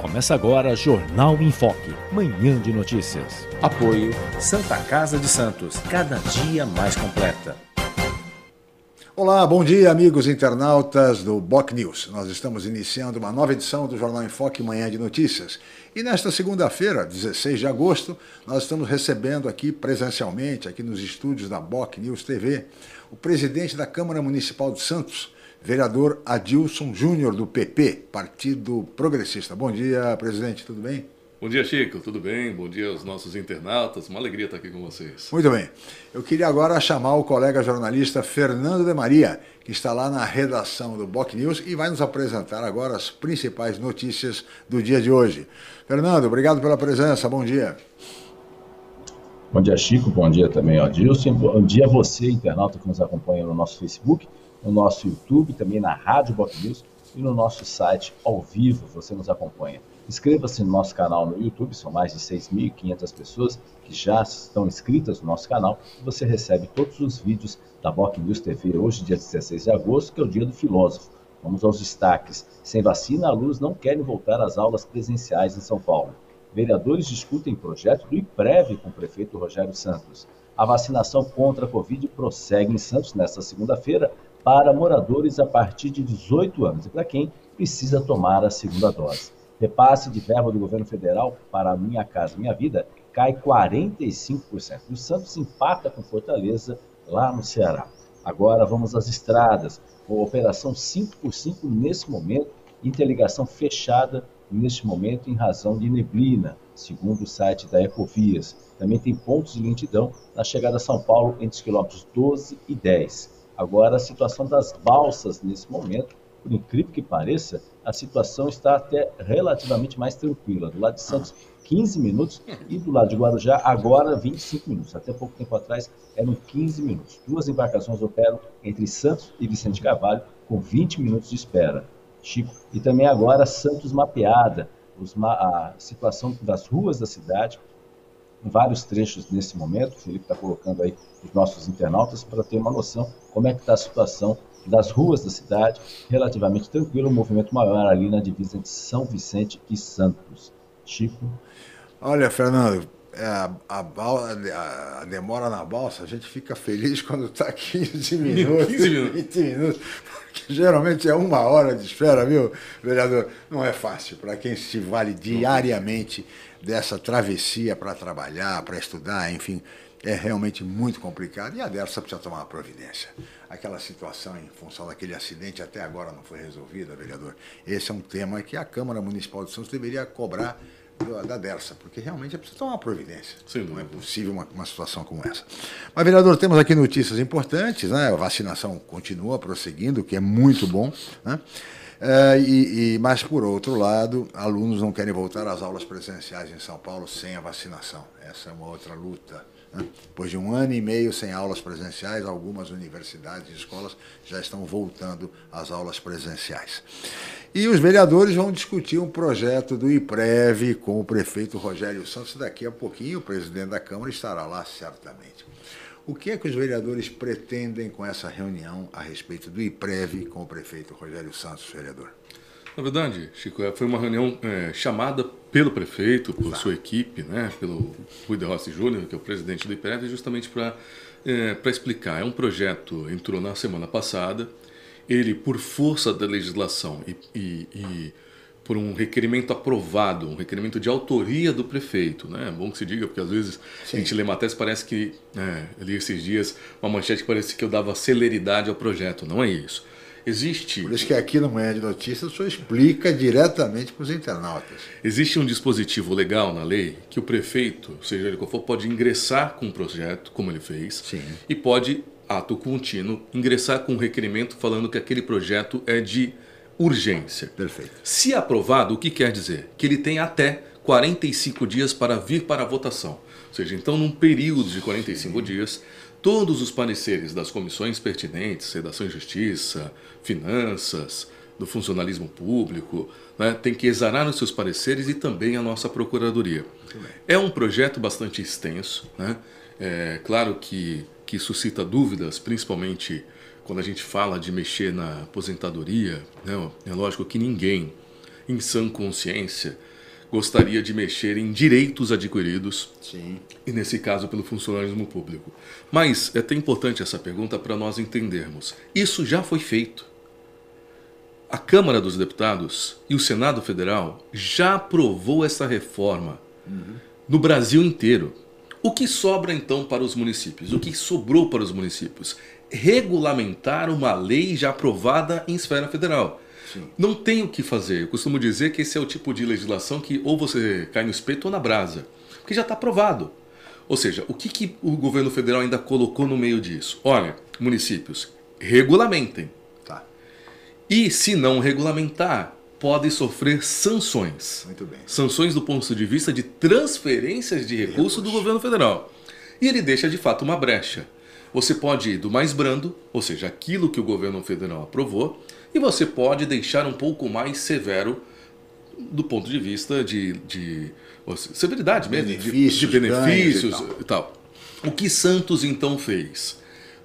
Começa agora Jornal em Foque, manhã de notícias. Apoio Santa Casa de Santos, cada dia mais completa. Olá, bom dia, amigos internautas do Boc News. Nós estamos iniciando uma nova edição do Jornal em Foque Manhã de Notícias. E nesta segunda-feira, 16 de agosto, nós estamos recebendo aqui presencialmente, aqui nos estúdios da Boc News TV, o presidente da Câmara Municipal de Santos, vereador Adilson Júnior, do PP, Partido Progressista. Bom dia, presidente, tudo bem? Bom dia, Chico, tudo bem? Bom dia aos nossos internautas, uma alegria estar aqui com vocês. Muito bem. Eu queria agora chamar o colega jornalista Fernando de Maria, que está lá na redação do Boc News e vai nos apresentar agora as principais notícias do dia de hoje. Fernando, obrigado pela presença, bom dia. Bom dia, Chico, bom dia também, Adilson. Bom dia a você, internauta que nos acompanha no nosso Facebook no nosso YouTube, também na Rádio Boc News e no nosso site ao vivo, você nos acompanha. Inscreva-se no nosso canal no YouTube, são mais de 6.500 pessoas que já estão inscritas no nosso canal você recebe todos os vídeos da Boc News TV hoje, dia 16 de agosto, que é o dia do filósofo. Vamos aos destaques. Sem vacina, alunos não querem voltar às aulas presenciais em São Paulo. Vereadores discutem projeto do IPREV com o prefeito Rogério Santos. A vacinação contra a Covid prossegue em Santos nesta segunda-feira, para moradores a partir de 18 anos e para quem precisa tomar a segunda dose. Repasse de verba do governo federal para a Minha Casa Minha Vida cai 45%. O Santos empata com Fortaleza lá no Ceará. Agora vamos às estradas. Com operação 5x5 nesse momento, interligação fechada neste momento em razão de neblina, segundo o site da Ecovias. Também tem pontos de lentidão na chegada a São Paulo entre os quilômetros 12 e 10. Agora, a situação das balsas nesse momento, por incrível que pareça, a situação está até relativamente mais tranquila. Do lado de Santos, 15 minutos e do lado de Guarujá, agora 25 minutos. Até pouco tempo atrás eram 15 minutos. Duas embarcações operam entre Santos e Vicente Carvalho com 20 minutos de espera. Chico. E também agora Santos mapeada, a situação das ruas da cidade, vários trechos nesse momento. O Felipe está colocando aí os nossos internautas para ter uma noção como é que está a situação das ruas da cidade, relativamente tranquilo, um movimento maior ali na divisa de São Vicente e Santos. Chico? Olha, Fernando, é, a, a, a, demora na balsa, a gente fica feliz quando está 15 minutos, 15 minutos. 20 minutos, porque geralmente é uma hora de espera, viu, vereador? Não é fácil para quem se vale diariamente dessa travessia para trabalhar, para estudar, enfim, é realmente muito complicado e a Dersa precisa tomar uma providência. Aquela situação em função daquele acidente até agora não foi resolvida, vereador. Esse é um tema que a Câmara Municipal de Santos deveria cobrar da Dersa, porque realmente é preciso tomar uma providência. Sim, não é possível uma, uma, situação como essa. Mas, vereador, temos aqui notícias importantes, né? A vacinação continua prosseguindo, o que é muito bom. Né? É, e, e, mas, por outro lado, alunos não querem voltar às aulas presenciais em São Paulo sem a vacinação. Essa é uma outra luta. Né? Depois de um ano e meio sem aulas presenciais, algumas universidades e escolas já estão voltando às aulas presenciais. E os vereadores vão discutir um projeto do IPREV com o prefeito Rogério Santos. Daqui a pouquinho, o presidente da Câmara estará lá, certamente. O que é que os vereadores pretendem com essa reunião a respeito do IPREV com o prefeito Rogério Santos, vereador? Na verdade, Chico, é, foi uma reunião é, chamada pelo prefeito, por sua equipe, né, pelo Rui de Rossi Júnior, que é o presidente do IPREV, justamente para é, explicar. É um projeto, entrou na semana passada, ele, por força da legislação e, e, e por um requerimento aprovado, um requerimento de autoria do prefeito. Né? É bom que se diga, porque às vezes Sim. a gente lê matérias parece que, é, li esses dias uma manchete que parece que eu dava celeridade ao projeto. Não é isso. Existe. Por isso que aqui no Manhã de Notícias o senhor explica diretamente para os internautas. Existe um dispositivo legal na lei que o prefeito, seja ele qual for, pode ingressar com um projeto, como ele fez, Sim. e pode, ato contínuo, ingressar com um requerimento falando que aquele projeto é de urgência. Perfeito. Se aprovado, o que quer dizer? Que ele tem até 45 dias para vir para a votação. Ou seja, então, num período de 45 dias, todos os pareceres das comissões pertinentes, Redação e Justiça, Finanças, do funcionalismo público, né, tem que exarar os seus pareceres e também a nossa Procuradoria. É um projeto bastante extenso, né? É claro que, que suscita dúvidas, principalmente quando a gente fala de mexer na aposentadoria. Né? É lógico que ninguém, em sã consciência, gostaria de mexer em direitos adquiridos, Sim. e nesse caso pelo funcionalismo público. Mas é até importante essa pergunta para nós entendermos. Isso já foi feito. A Câmara dos Deputados e o Senado Federal já aprovou essa reforma no Brasil inteiro. O que sobra então para os municípios? O que sobrou para os municípios? Regulamentar uma lei já aprovada em esfera federal. Não tem o que fazer. Eu costumo dizer que esse é o tipo de legislação que ou você cai no espeto ou na brasa, porque já está aprovado. Ou seja, o que, que o governo federal ainda colocou no meio disso? Olha, municípios, regulamentem. Tá. E se não regulamentar, podem sofrer sanções. Muito bem. Sanções do ponto de vista de transferências de recursos do governo federal. E ele deixa de fato uma brecha. Você pode ir do mais brando, ou seja, aquilo que o governo federal aprovou, e você pode deixar um pouco mais severo do ponto de vista de, de severidade mesmo, de- Benefícios, de, benefícios ganhos e e tal. O que Santos então fez?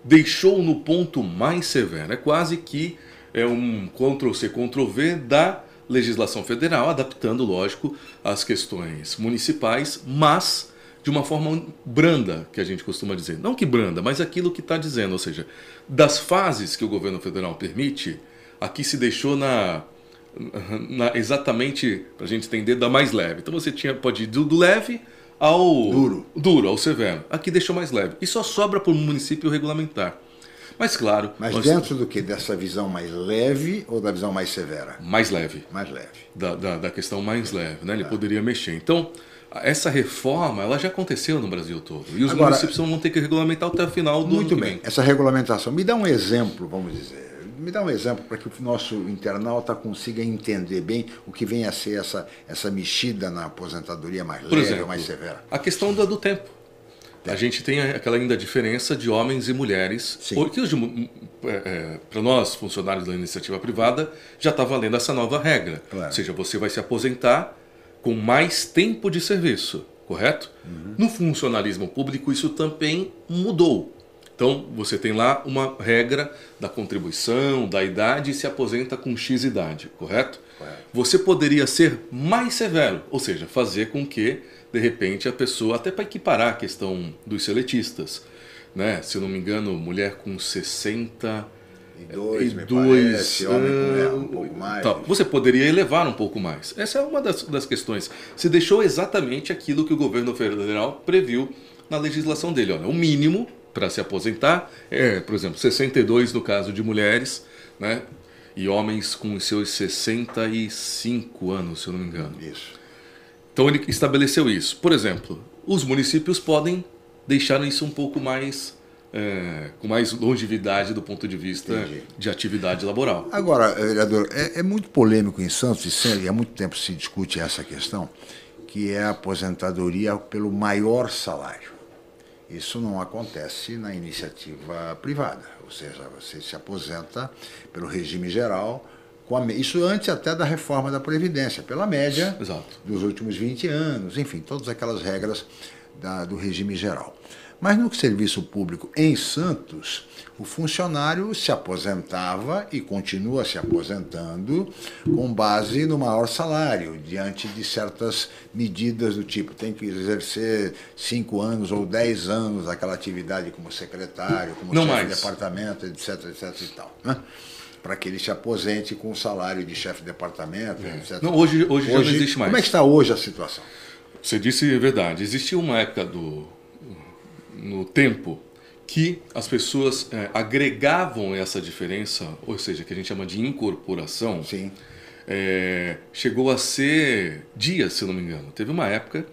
Deixou no ponto mais severo. É quase que é um Ctrl-C, Ctrl-V da legislação federal, adaptando, lógico, as questões municipais, mas de uma forma branda, que a gente costuma dizer. Não que branda, mas aquilo que está dizendo. Ou seja, das fases que o governo federal permite, aqui se deixou na, na- exatamente, para a gente entender, da mais leve. Então você tinha, pode ir do, do leve ao Duro. duro, ao severo. Aqui deixou mais leve. E só sobra para o município regulamentar. Mas claro, Mas nós- dentro do que? Dessa visão mais leve ou da visão mais severa? mais leve. Mais leve. da, da, da questão mais leve, né? Ele poderia mexer. Então, essa reforma, ela já aconteceu no Brasil todo. E os Agora- municípios vão ter que regulamentar até o final do Muito bem. Essa regulamentação. Me dá um exemplo, vamos dizer. Me dá um exemplo para que o nosso internauta consiga entender bem o que vem a ser essa, essa mexida na aposentadoria mais Por leve exemplo, mais severa. a questão do, do tempo. A gente tem aquela ainda diferença de homens e mulheres. Sim. Porque hoje, para nós, funcionários da iniciativa privada, já está valendo essa nova regra. Claro. Ou seja, você vai se aposentar com mais tempo de serviço, correto? Uhum. No funcionalismo público, isso também mudou. Então, você tem lá uma regra da contribuição, da idade e se aposenta com X idade, correto? Você poderia ser mais severo, ou seja, fazer com que, de repente, a pessoa, até para equiparar a questão dos seletistas, né? se eu não me engano, mulher com 60 E dois, me dois, parece, homem com um pouco mais. Tá, você poderia elevar um pouco mais. Essa é uma das, das questões. Se deixou exatamente aquilo que o governo federal previu na legislação dele. Olha, o mínimo para se aposentar é, por exemplo, 62 no caso de mulheres, né? E homens com seus 65 anos, se eu não me engano. Isso. Então ele estabeleceu isso. Por exemplo, os municípios podem deixar isso um pouco mais é, com mais longevidade do ponto de vista Entendi. de atividade laboral. Agora, vereador, é, é muito polêmico em Santos, e há muito tempo se discute essa questão, que é a aposentadoria pelo maior salário. Isso não acontece na iniciativa privada, ou seja, você se aposenta pelo regime geral, com a, isso antes até da reforma da Previdência, pela média Exato. dos últimos 20 anos, enfim, todas aquelas regras da- do regime geral. Mas no serviço público em Santos, o funcionário se aposentava e continua se aposentando com base no maior salário, diante de certas medidas do tipo, tem que exercer cinco anos ou dez anos aquela atividade como secretário, como Não chefe de departamento, etc, etc e tal. Né? Para que ele se aposente com o salário de chefe de departamento, etc. É. Não, hoje, hoje, já não existe mais. Como é que está hoje a situação? Você disse a verdade. Existia uma época do, no tempo que as pessoas é, agregavam essa diferença, ou seja, que a gente chama de incorporação. É, chegou a ser dias, se não me engano. Teve uma época,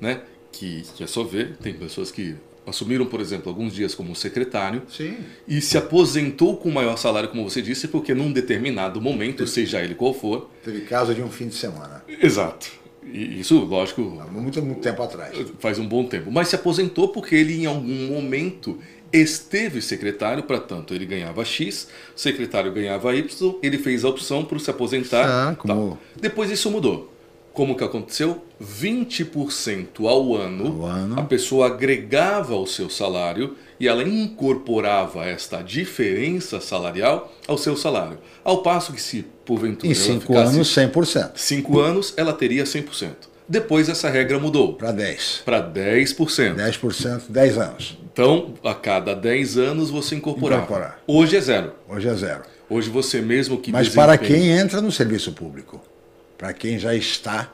né, que, que é só ver, tem pessoas que assumiram, por exemplo, alguns dias como secretário Sim. e se aposentou com maior salário, como você disse, porque num determinado momento, seja ele qual for. Teve caso de um fim de semana. Exato. Isso, lógico, Muito, muito tempo atrás. faz um bom tempo. Mas se aposentou porque ele, em algum momento, esteve secretário, para tanto ele ganhava X, secretário ganhava Y, ele fez a opção por se aposentar. Ah, como- tal. Depois isso mudou. Como que aconteceu? 20% ao ano, Ao ano. a pessoa agregava ao seu salário e ela incorporava esta diferença salarial ao seu salário. Ao passo que se porventura Em cinco anos, 100%. cinco anos, ela teria 100%. Depois essa regra mudou Para 10. para 10%. 10%, 10 anos. Então, a cada 10 anos você incorporava. Incorporar. Hoje é zero. Hoje é zero. Hoje você mesmo que Mas para desempenha- quem entra no serviço público, para quem já está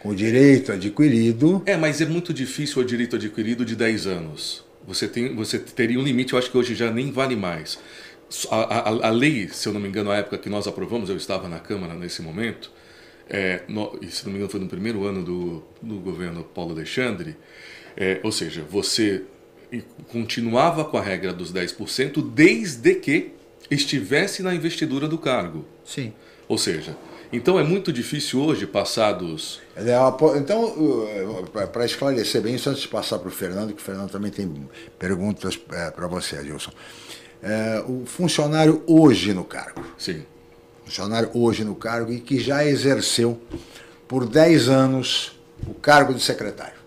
com o direito adquirido, É, mas é muito difícil o direito adquirido de 10 anos. Você, tem, você teria um limite, eu acho que hoje já nem vale mais. A, a, a lei, se eu não me engano, a época que nós aprovamos, eu estava na Câmara nesse momento, é, no, e se não me engano foi no primeiro ano do, do governo Paulo Alexandre, é, ou seja, você continuava com a regra dos 10% desde que estivesse na investidura do cargo. sim. Ou seja, então é muito difícil hoje, passados É Então, para esclarecer bem isso, antes de passar para o Fernando, que o Fernando também tem perguntas para você, Adilson. É, o funcionário hoje no cargo, Sim, funcionário hoje no cargo e que já exerceu por 10 anos o cargo de secretário.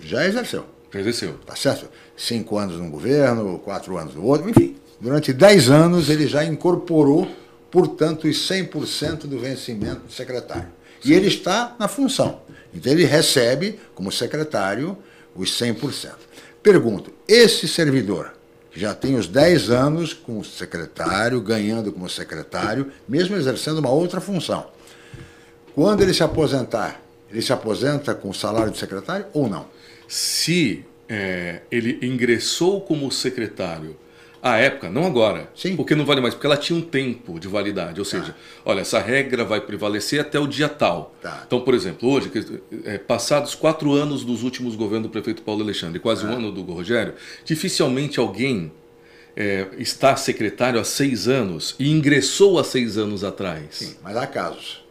Já exerceu. já exerceu. tá certo? Cinco anos num governo, quatro anos no outro, enfim. Durante dez anos ele já incorporou, portanto, os 100% do vencimento do secretário. E ele está na função. Então ele recebe, como secretário, os 100%. Pergunto, esse servidor, já tem os 10 anos como secretário, ganhando como secretário, mesmo exercendo uma outra função, quando ele se aposentar, ele se aposenta com o salário de secretário ou não? Se é, ele ingressou como secretário à época, não agora, Sim. porque não vale mais, porque ela tinha um tempo de validade, ou seja, olha, essa regra vai prevalecer até o dia tal. Tá. Então, por exemplo, hoje, é, passados quatro anos dos últimos governos do prefeito Paulo Alexandre, quase um ano do Rogério, dificilmente alguém é, está secretário há seis anos e ingressou há seis anos atrás. Sim, mas há casos.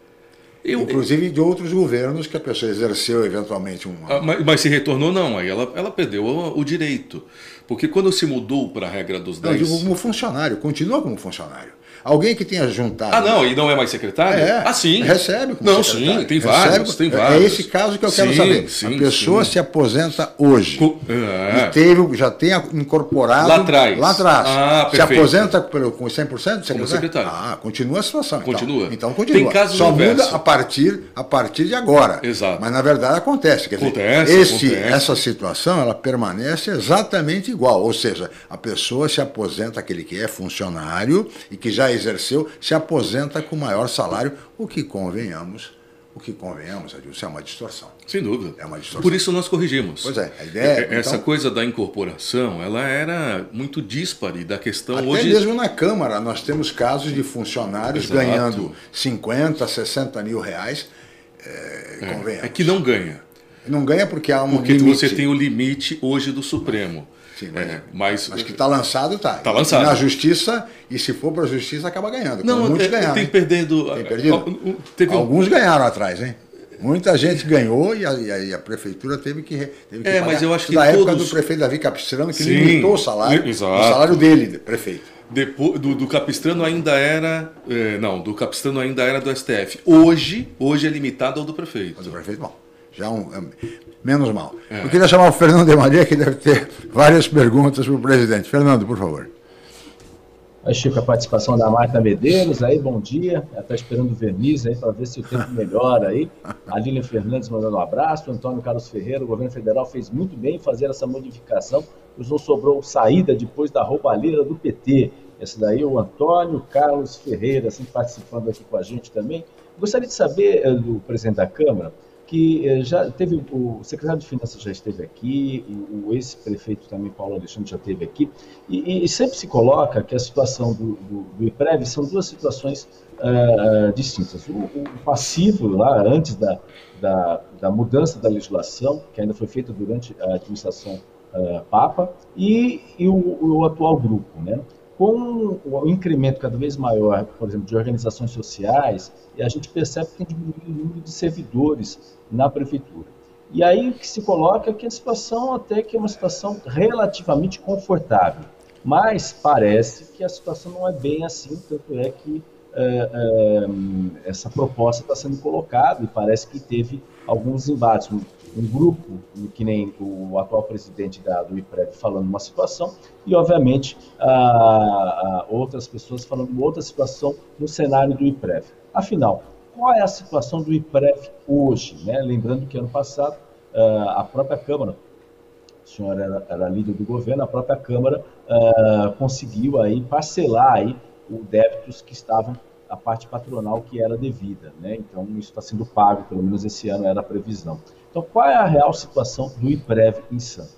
Eu, Inclusive de outros governos que a pessoa exerceu eventualmente um. Ah, Mas, mas se retornou, não. Aí ela, ela perdeu o, o direito. Porque quando se mudou para a regra dos Não, eu 10. digo como funcionário, continua como funcionário. Alguém que tenha juntado. Ah, não, e não é mais secretário? É, ah, sim. recebe como Não, secretário. sim, tem Recebe- vários, tem é- vários. É esse caso que eu quero Sim, saber. sim, a pessoa sim. se aposenta hoje. Co- é. E teve, já tem incorporado. Lá atrás. Lá atrás. Ah, se perfeito. aposenta pelo, com 100% de secretário? secretário. Ah, continua a situação. então. Continua. Então, continua. Tem casos Só muda a partir, a partir de agora. Exato. Mas na verdade acontece. Quer Acontece, dizer, esse, acontece. essa situação ela permanece exatamente igual. Ou seja, a pessoa se aposenta, aquele que é funcionário e que já exerceu, se aposenta com maior salário, o que convenhamos, o que convenhamos, Adilson, é uma distorção. Sem dúvida. É uma distorção. Por isso nós corrigimos. Pois é, a ideia é, Essa então- coisa da incorporação, ela era muito díspare da questão Até hoje. mesmo na Câmara nós temos casos de funcionários Exato. ganhando 50, 60 mil reais, é, convenhamos. É que não ganha. Não ganha porque há um Porque limite. você tem o limite hoje do Supremo. Sim, mas- É, mas, Mas que está lançado, está. Tá lançado. Na justiça, e se for para a justiça, acaba ganhando. Não, muitos é, ganharam. tem perdendo. Tem perdido? Ah, Teve Alguns ganharam atrás, hein? Muita gente ganhou e a, e a- prefeitura teve que, teve que É, pagar. mas eu acho que da época todos- do prefeito Davi Capistrano, que Sim, limitou o salário, exato. o salário dele, de prefeito. Depois, do, do Capistrano ainda era. é, não, do Capistrano ainda era do STF. Hoje, hoje é limitado ao do prefeito. O prefeito, bom, já um, é menos mal. É. Eu queria chamar o Fernando de Maria, que deve ter várias perguntas para o presidente. Fernando, por favor. Aí, Chico, a participação da Marta Medeiros, aí, bom dia. Ela está esperando o verniz aí para ver se o tempo melhora aí. A Lília Fernandes mandando um abraço. O Antônio Carlos Ferreira, o governo federal fez muito bem em fazer essa modificação, pois não sobrou saída depois da roubalheira do PT. Esse daí é o Antônio Carlos Ferreira, assim, participando aqui com a gente também. Gostaria de saber eh, do presidente da Câmara que eh, já teve o secretário de Finanças já esteve aqui, o, ex-prefeito também Paulo Alexandre já esteve aqui, e, e sempre se coloca que a situação do, do, do IPREV são duas situações ah, distintas. O, o passivo lá antes da, da, da mudança da legislação, que ainda foi feita durante a administração uh, Papa e, e o, o, atual grupo. Né? Com o incremento cada vez maior, por exemplo, de organizações sociais, a gente percebe que tem diminuído o número de servidores na prefeitura. E aí o que se coloca é que a situação até que é uma situação relativamente confortável, mas parece que a situação não é bem assim, tanto é que é, é, essa proposta está sendo colocada e parece que teve alguns embates. Um, um grupo, que nem o atual presidente da, do IPREV falando uma situação, e obviamente a, a outras pessoas falando outra situação no cenário do IPREV. Afinal, qual é a situação do IPREV hoje? Né? Lembrando que ano passado a própria Câmara, o senhor era, era líder do governo, a própria Câmara uh, conseguiu aí parcelar aí os débitos que estavam a parte patronal que era devida, né? Então isso está sendo pago, pelo menos esse ano era a previsão. Então qual é a real situação do IPREV em Santos?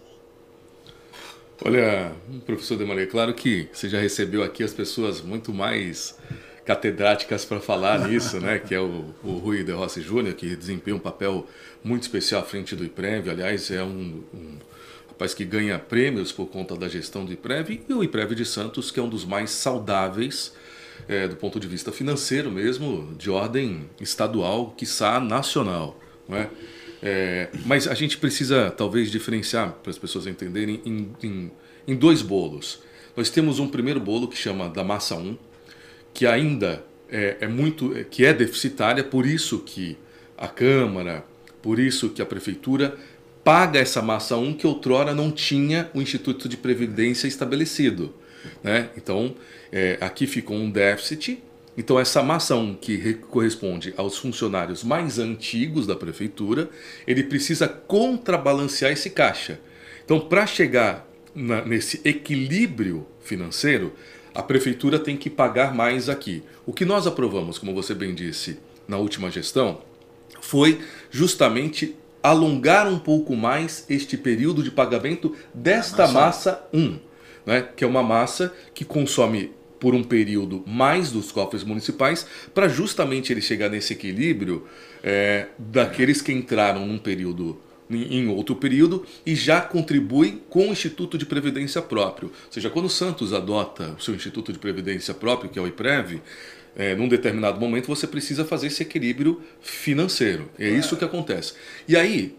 Olha, professor Demaré, claro que você já recebeu aqui as pessoas muito mais catedráticas para falar nisso, né? Que é o, o Rui de Rossi Júnior, que desempenha um papel muito especial à frente do IPREV. Aliás, é um, um rapaz que ganha prêmios por conta da gestão do IPREV. E o IPREV de Santos, que é um dos mais saudáveis é, do ponto de vista financeiro mesmo, de ordem estadual, quiçá nacional. Não é? É, mas a gente precisa talvez diferenciar para as pessoas entenderem em, em, em, dois bolos. Nós temos um primeiro bolo que chama da massa 1, que ainda é, é muito é, que é deficitária, por isso que a Câmara, por isso que a Prefeitura paga essa massa 1 que outrora não tinha o Instituto de Previdência estabelecido. Né? Então, é, aqui ficou um déficit. Então, essa massa 1 que corresponde aos funcionários mais antigos da prefeitura, ele precisa contrabalancear esse caixa. Então, para chegar na, nesse equilíbrio financeiro, a prefeitura tem que pagar mais aqui. O que nós aprovamos, como você bem disse, na última gestão, foi justamente alongar um pouco mais este período de pagamento desta massa 1 né, que é uma massa que consome por um período mais dos cofres municipais, para justamente ele chegar nesse equilíbrio é, daqueles que entraram num período em outro período e já contribui com o Instituto de Previdência próprio. Ou seja, quando o Santos adota o seu Instituto de Previdência próprio, que é o IPREV, é, num determinado momento você precisa fazer esse equilíbrio financeiro. É isso que acontece. E aí,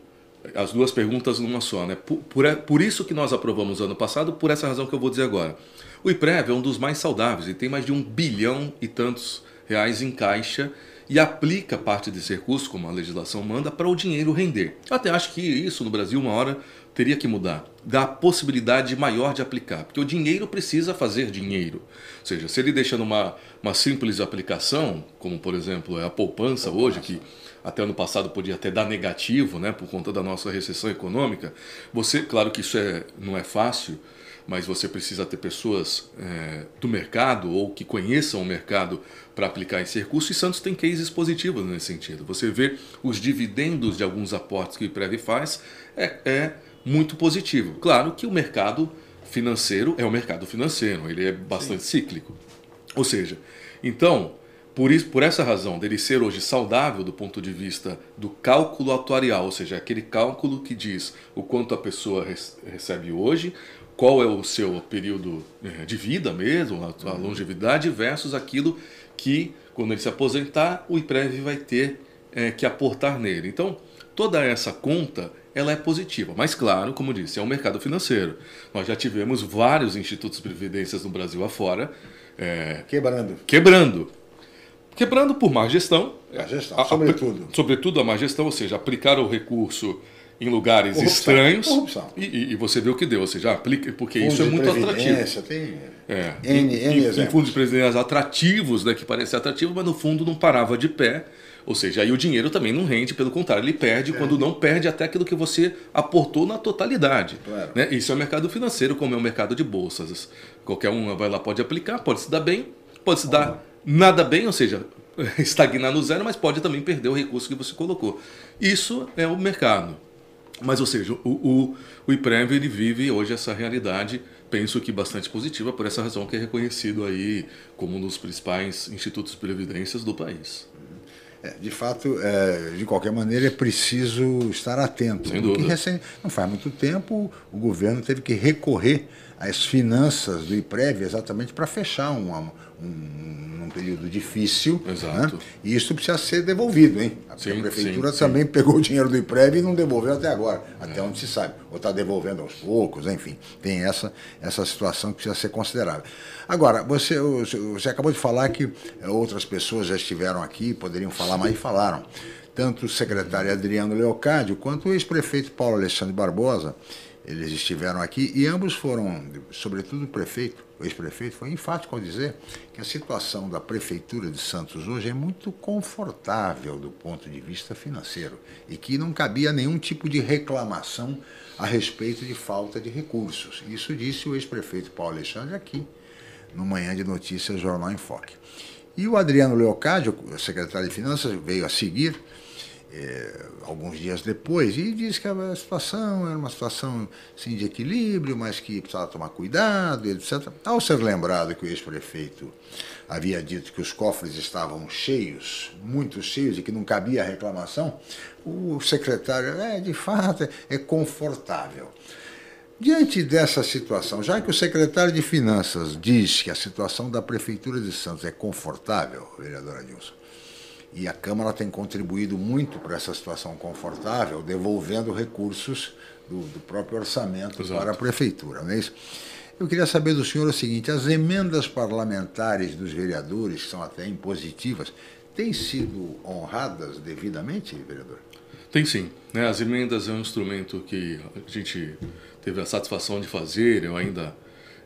as duas perguntas numa só, né? Por, por, por, isso que nós aprovamos ano passado, por essa razão que eu vou dizer agora. O IPREV é um dos mais saudáveis e tem mais de um bilhão e tantos reais em caixa e aplica parte desse recurso, como a legislação manda, para o dinheiro render. Eu até acho que isso no Brasil, uma hora, teria que mudar. Dá possibilidade maior de aplicar, porque o dinheiro precisa fazer dinheiro. Ou seja, se ele deixa numa uma simples aplicação, como por exemplo é a poupança hoje, que até ano passado podia até dar negativo, né, por conta da nossa recessão econômica. Você, claro que isso é, não é fácil, mas você precisa ter pessoas é, do mercado ou que conheçam o mercado para aplicar esse recurso. E Santos tem cases positivos nesse sentido. Você vê os dividendos de alguns aportes que o IPREV faz é, é muito positivo. Claro que o mercado financeiro é o mercado financeiro, ele é bastante Sim. cíclico. Ou seja, então por, isso, por essa razão, dele ser hoje saudável do ponto de vista do cálculo atuarial, ou seja, aquele cálculo que diz o quanto a pessoa recebe hoje, qual é o seu período eh, de vida mesmo, a, a longevidade, versus aquilo que, quando ele se aposentar, o IPREV vai ter é, que aportar nele. Então, toda essa conta ela é positiva. Mas, claro, como disse, é um mercado financeiro. Nós já tivemos vários institutos de previdências no Brasil afora. É, quebrando. Quebrando quebrando por má gestão. Gestão, a, sobretudo. A, sobretudo a má gestão, ou seja, aplicar o recurso em lugares corrupção, estranhos corrupção. E, e, você vê o que deu, ou seja, aplica, porque isso é muito atrativo. Tem é, N, N em, em fundos de previdência atrativos, né, que parecem atrativos, mas no fundo não parava de pé. Ou seja, aí o dinheiro também não rende, pelo contrário, ele perde, é. quando não perde até aquilo que você aportou na totalidade. Claro. Né? Isso é o mercado financeiro, como é o mercado de bolsas. Qualquer um vai lá, pode aplicar, pode se dar bem, pode se dar nada bem, ou seja, estagnar no zero, mas pode também perder o recurso que você colocou. Isso é o mercado. Mas, ou seja, o, o, o IPREV ele vive hoje essa realidade, penso que bastante positiva, por essa razão que é reconhecido aí como um dos principais institutos de previdências do país. É, de fato, é, de qualquer maneira, é preciso estar atento. Sem dúvida. Recém, não faz muito tempo, o governo teve que recorrer às finanças do IPREV exatamente para fechar uma, um, um período difícil. Exato. Né? E isso precisa ser devolvido, hein? Sim, a prefeitura sim, também pegou o dinheiro do IPREV e não devolveu até agora, até é. onde se sabe. Ou está devolvendo aos poucos, enfim. Tem essa, essa situação que precisa ser considerável. Agora, você, você acabou de falar que outras pessoas já estiveram aqui, poderiam falar, mas falaram. Tanto o secretário Adriano Leocádio quanto o ex-prefeito Paulo Alexandre Barbosa eles estiveram aqui e ambos foram, sobretudo o prefeito, o ex-prefeito, foi enfático ao dizer que a situação da prefeitura de Santos hoje é muito confortável do ponto de vista financeiro e que não cabia nenhum tipo de reclamação a respeito de falta de recursos. Isso disse o ex-prefeito Paulo Alexandre aqui, no Manhã de Notícias Jornal em Foque. E o Adriano Leocádio, secretário de Finanças, veio a seguir é, alguns dias depois e disse que a situação era uma situação sim, de equilíbrio, mas que precisava tomar cuidado, etc. Ao ser lembrado que o ex-prefeito havia dito que os cofres estavam cheios, muito cheios, e que não cabia reclamação, o secretário, é, de fato, é confortável. Diante dessa situação, já que o secretário de Finanças diz que a situação da Prefeitura de Santos é confortável, vereador Adilson, e a Câmara tem contribuído muito para essa situação confortável, devolvendo recursos do, do próprio orçamento Exato. para a Prefeitura, não é isso? Eu queria saber do senhor o seguinte: as emendas parlamentares dos vereadores, que são até impositivas, têm sido honradas devidamente, vereador? Tem sim. Né? As emendas é um instrumento que a gente teve a satisfação de fazer. Eu ainda,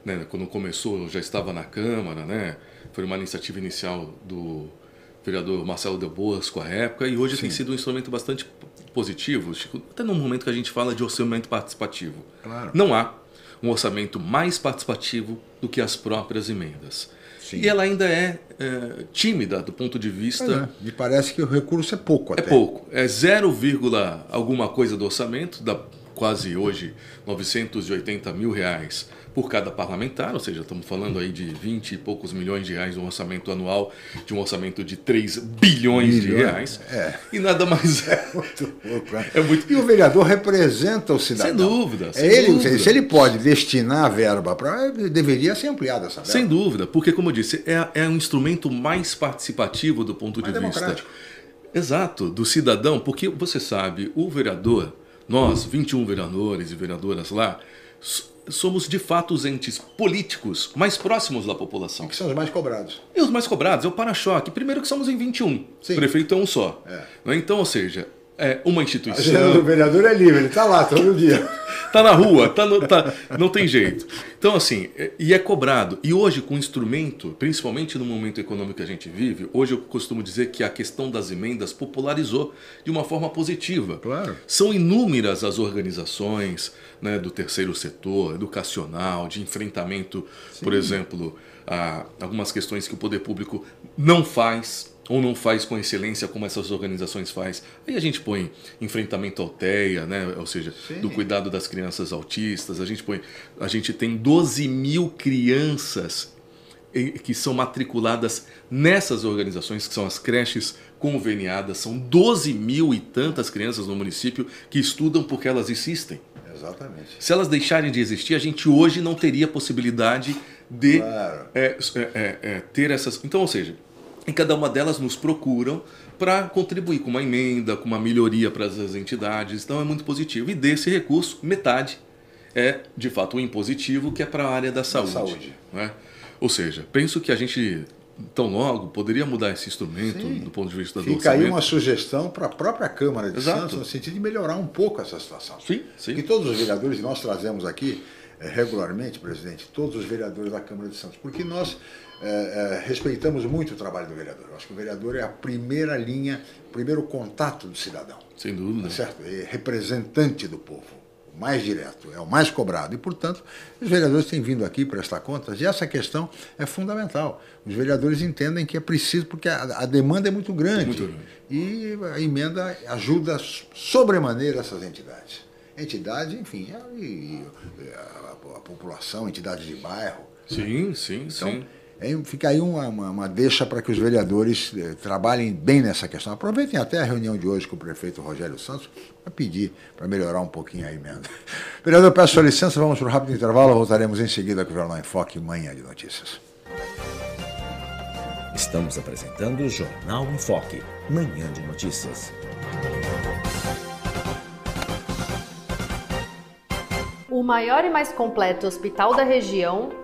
né, quando começou, eu já estava na Câmara, né? Foi uma iniciativa inicial do vereador Marcelo de Boas com a época, e hoje Sim. tem sido um instrumento bastante positivo, até no momento que a gente fala de orçamento participativo. Claro. Não há um orçamento mais participativo do que as próprias emendas. Sim. E ela ainda é, é, tímida do ponto de vista. É, me parece que o recurso é pouco é até. É pouco. É 0, alguma coisa do orçamento, da quase hoje 980 mil reais por cada parlamentar, ou seja, estamos falando aí de 20 e poucos milhões de reais no orçamento anual, de um orçamento de 3 bilhões de reais. É. E nada mais é. Muito pouco, né? é muito... E o vereador representa o cidadão. Sem dúvida. Sem é ele, dúvida. Se ele pode destinar a verba para. Deveria ser ampliada essa verba. Sem dúvida, porque, como eu disse, é, é um instrumento mais participativo do ponto mais de vista. Exato, do cidadão, porque você sabe, o vereador, nós, 21 vereadores e vereadoras lá, somos de fato os entes políticos mais próximos da população. Que são os mais cobrados. E os mais cobrados é o para-choque. Primeiro que somos em 21. Sim. O prefeito é um só. É. Então, ou seja, é uma instituição. O vereador é livre, ele está lá todo dia. tá na rua, tá, no, tá não tem jeito. Então, assim, é, e é cobrado. E hoje, com o instrumento, principalmente no momento econômico que a gente vive, hoje eu costumo dizer que a questão das emendas popularizou de uma forma positiva. Claro. São inúmeras as organizações né, do terceiro setor, educacional, de enfrentamento, Sim. por exemplo, a algumas questões que o poder público não faz ou não faz com excelência como essas organizações faz. Aí a gente põe enfrentamento ao TEA, né? ou seja, Sim. do cuidado das crianças autistas, a gente põe, a gente tem 12 mil crianças que são matriculadas nessas organizações, que são as creches conveniadas, são 12 mil e tantas crianças no município que estudam porque elas existem. Exatamente. Se elas deixarem de existir, a gente hoje não teria possibilidade de claro. é, é, é, é ter essas. Então, ou seja, e cada uma delas nos procuram para contribuir com uma emenda, com uma melhoria para as entidades. Então é muito positivo. E desse recurso, metade é de fato o impositivo, que é para a área da saúde. Saúde. Né? Ou seja, penso que a gente tão logo poderia mudar esse instrumento Sim. do ponto de vista do Fica aí uma sugestão para a própria Câmara de Exato. Santos no sentido de melhorar um pouco essa situação. Sim, sim. E todos os vereadores, nós trazemos aqui é, regularmente, presidente, todos os vereadores da Câmara de Santos, porque nós é, é, respeitamos muito o trabalho do vereador. Eu acho que o vereador é a primeira linha, o primeiro contato do cidadão. Sem dúvida. Tá certo? É representante do povo, o mais direto, é o mais cobrado. E, portanto, os vereadores têm vindo aqui prestar contas e essa questão é fundamental. Os vereadores entendem que é preciso, porque a, a demanda é muito grande. Muito grande. E a emenda ajuda sobremaneira essas entidades. Entidade, enfim, a, a, a população, entidades de bairro. Sim, sim, então, sim É, fica aí uma, uma, uma deixa para que os vereadores eh, trabalhem bem nessa questão. Aproveitem até a reunião de hoje com o prefeito Rogério Santos para pedir, para melhorar um pouquinho a emenda. Vereador, peço sua licença, vamos para um rápido intervalo, voltaremos em seguida com o Jornal em Foque, Manhã de Notícias. Estamos apresentando o Jornal em Foque, Manhã de Notícias. O maior e mais completo hospital da região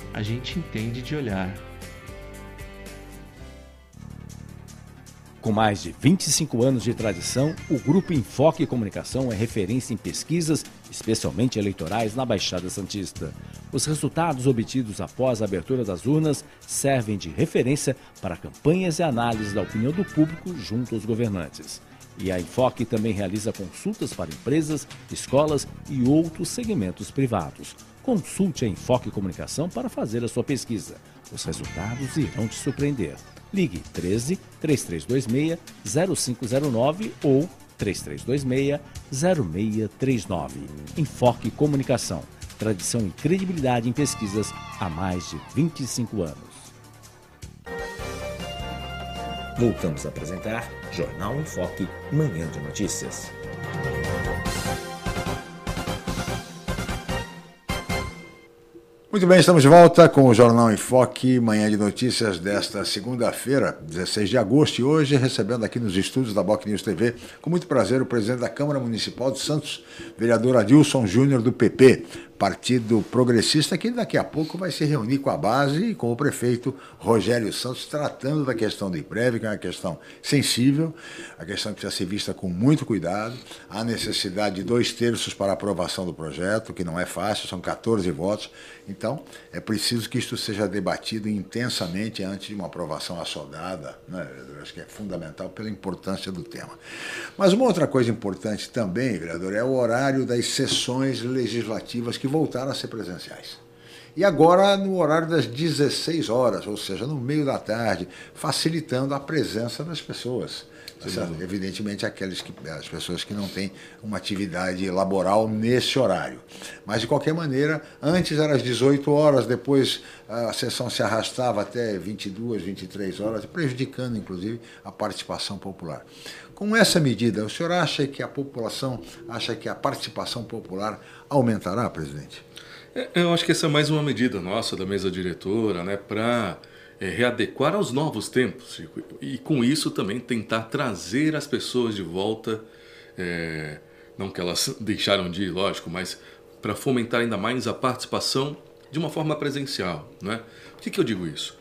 a gente entende de olhar. Com mais de 25 anos de tradição, o Grupo Enfoque Comunicação é referência em pesquisas, especialmente eleitorais, na Baixada Santista. Os resultados obtidos após a abertura das urnas servem de referência para campanhas e análises da opinião do público junto aos governantes. E a Enfoque também realiza consultas para empresas, escolas e outros segmentos privados. Consulte a Enfoque Comunicação para fazer a sua pesquisa. Os resultados irão te surpreender. Ligue 13 3326 0509 ou 3326 0639. Enfoque Comunicação. Tradição e credibilidade em pesquisas há mais de 25 anos. Voltamos a apresentar Jornal em Foque, Manhã de Notícias. Muito bem, estamos de volta com o Jornal em Foque, manhã de notícias desta segunda-feira, 16 de agosto, e hoje recebendo aqui nos estúdios da Boc News TV, com muito prazer, o presidente da Câmara Municipal de Santos, vereador Adilson Júnior do PP. Partido Progressista, que daqui a pouco vai se reunir com a base e com o prefeito Rogério Santos, tratando da questão do IPREV, que é uma questão sensível, a questão que precisa ser vista com muito cuidado, a necessidade de dois terços para aprovação do projeto, que não é fácil, são 14 votos. Então, é preciso que isto seja debatido intensamente antes de uma aprovação assodada, né? Eu acho que é fundamental pela importância do tema. Mas uma outra coisa importante também, vereador, é o horário das sessões legislativas que voltaram a ser presenciais. E agora no horário das 16 horas, ou seja, no meio da tarde, facilitando a presença das pessoas. Evidentemente aquelas que, as pessoas que não têm uma atividade laboral nesse horário. Mas de qualquer maneira, antes era às 18 horas, depois a sessão se arrastava até 22, 23 horas, prejudicando inclusive a participação popular. Com essa medida, o senhor acha que a população, acha que a participação popular aumentará, presidente? É, eu acho que essa é mais uma medida nossa, da mesa diretora, né, para é, readequar aos novos tempos Chico, e com isso também tentar trazer as pessoas de volta, é, não que elas deixaram de ir, lógico, mas para fomentar ainda mais a participação de uma forma presencial. Né? Por que, que eu digo isso?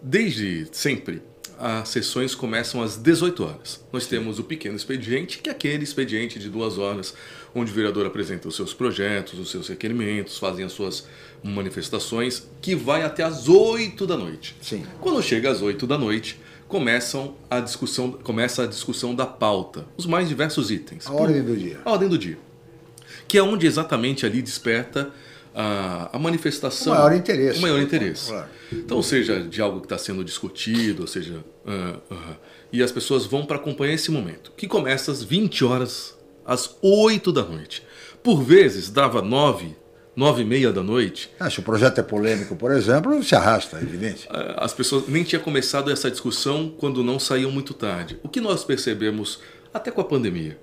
Desde sempre, as sessões começam às 18 horas. Nós temos o pequeno expediente, que é aquele expediente de duas horas, onde o vereador apresenta os seus projetos, os seus requerimentos, fazem as suas manifestações, que vai até às 8 da noite. Sim. Quando chega às 8 da noite, começam a discussão, começa a discussão da pauta, os mais diversos itens. A ordem do dia. A ordem do dia. Que é onde exatamente ali desperta a, a manifestação. O maior interesse. O maior interesse. Claro. Então, seja de algo que está sendo discutido, ou seja. Uh, uh, e as pessoas vão para acompanhar esse momento, que começa às 20 horas, às 8 da noite. Por vezes dava 9, nove e meia da noite. Ah, se o projeto é polêmico, por exemplo, se arrasta, é evidente. As pessoas nem tinha começado essa discussão quando não saíam muito tarde. O que nós percebemos até com a pandemia,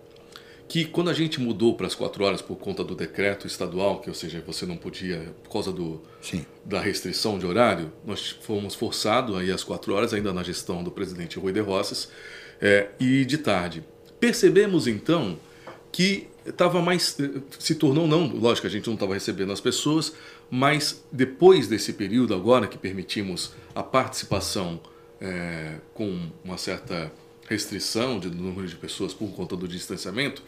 que quando a gente mudou para as quatro horas por conta do decreto estadual, que ou seja, você não podia, por causa do, Sim. da restrição de horário, nós fomos forçados aí às quatro horas, ainda na gestão do presidente Rui de Rosses, é, e de tarde. Percebemos então que estava mais. se tornou, não, lógico, a gente não estava recebendo as pessoas, mas depois desse período, agora que permitimos a participação é, com uma certa restrição de número de pessoas por conta do distanciamento,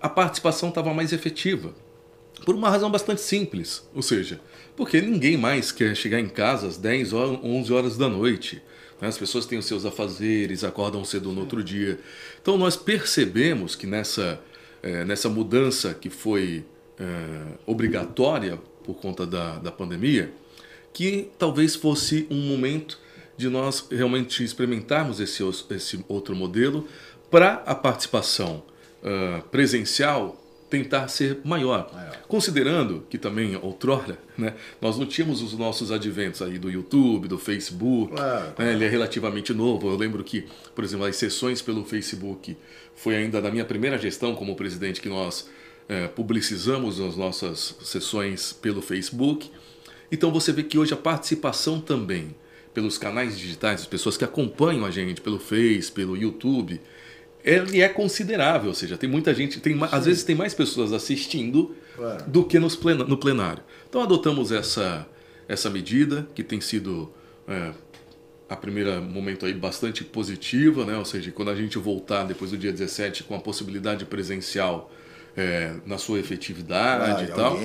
a participação estava mais efetiva. Por uma razão bastante simples, ou seja, porque ninguém mais quer chegar em casa às 10 ou 11 horas da noite. Né? As pessoas têm os seus afazeres, acordam cedo no outro dia. Então nós percebemos que nessa, é, nessa mudança que foi é, obrigatória por conta da, da pandemia, que talvez fosse um momento de nós realmente experimentarmos esse, esse outro modelo para a participação uh, presencial tentar ser maior. maior. Considerando que também outrora né, nós não tínhamos os nossos adventos aí do YouTube, do Facebook, claro. né, ele é relativamente novo. Eu lembro que, por exemplo, as sessões pelo Facebook foi ainda na minha primeira gestão como presidente que nós é, publicizamos as nossas sessões pelo Facebook. Então você vê que hoje a participação também pelos canais digitais, as pessoas que acompanham a gente pelo Face, pelo YouTube, ele é considerável, ou seja, tem muita gente, tem, às vezes tem mais pessoas assistindo claro. do que nos plena, no plenário. Então adotamos essa, essa medida, que tem sido é, a primeira momento aí bastante positiva, né? ou seja, quando a gente voltar depois do dia 17 com a possibilidade presencial é, na sua efetividade ah, e tal,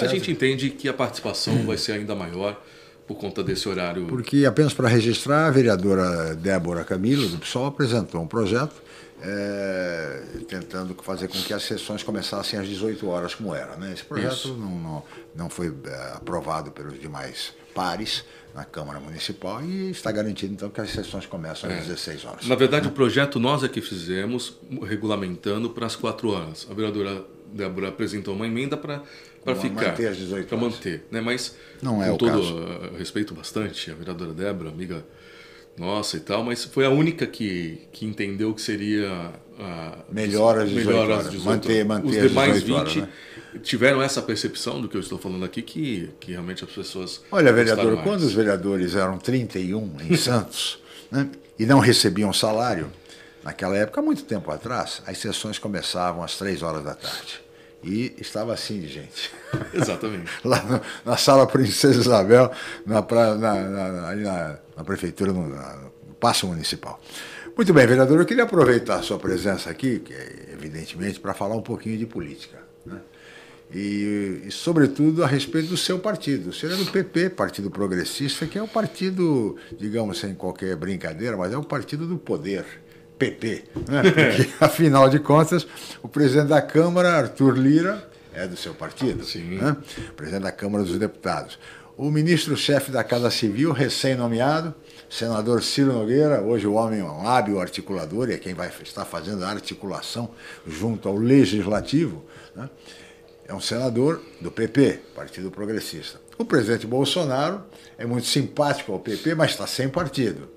a gente entende que a participação vai ser ainda maior por conta desse horário. Porque, apenas para registrar, a vereadora Débora Camilo, do PSOL, apresentou um projeto é, tentando fazer com que as sessões começassem às 18 horas, como era. Né? Esse projeto não, não, não, foi é, aprovado pelos demais pares na Câmara Municipal e está garantido, então, que as sessões começam às é. 16 horas. Na verdade, o projeto nós é que fizemos, regulamentando para as 4 horas. A vereadora Débora apresentou uma emenda para para ficar. Manter as 18 Para manter. Né? Mas, não é com todo caso. respeito bastante, a vereadora Débora, amiga nossa e tal, mas foi a única que, que entendeu que seria a, melhor às 18 melhor horas. 18 manter, manter Os demais 20 horas, né? tiveram essa percepção do que eu estou falando aqui, que, que realmente as pessoas. Olha, vereador, quando os vereadores eram 31 em Santos né, e não recebiam salário, naquela época, há muito tempo atrás, as sessões começavam às 3 horas da tarde. E estava assim de gente. Exatamente. Lá no, na sala Princesa Isabel, na, pra, na, na, ali na, na prefeitura, no, no Paço Municipal. Muito bem, vereador, eu queria aproveitar a sua presença aqui, que é, evidentemente, para falar um pouquinho de política. Né? E, e, sobretudo, a respeito do seu partido. O senhor é do PP, Partido Progressista, que é o partido, digamos sem qualquer brincadeira, mas é o partido do poder PP. Né? Porque, afinal de contas, o presidente da Câmara, Arthur Lira, é do seu partido. Sim. Né? Presidente da Câmara dos Deputados. O ministro-chefe da Casa Civil, recém-nomeado, senador Ciro Nogueira, hoje o homem um hábil articulador, e é quem vai estar fazendo a articulação junto ao Legislativo, né? é um senador do PP, Partido Progressista. O presidente Bolsonaro é muito simpático ao PP, mas está sem partido.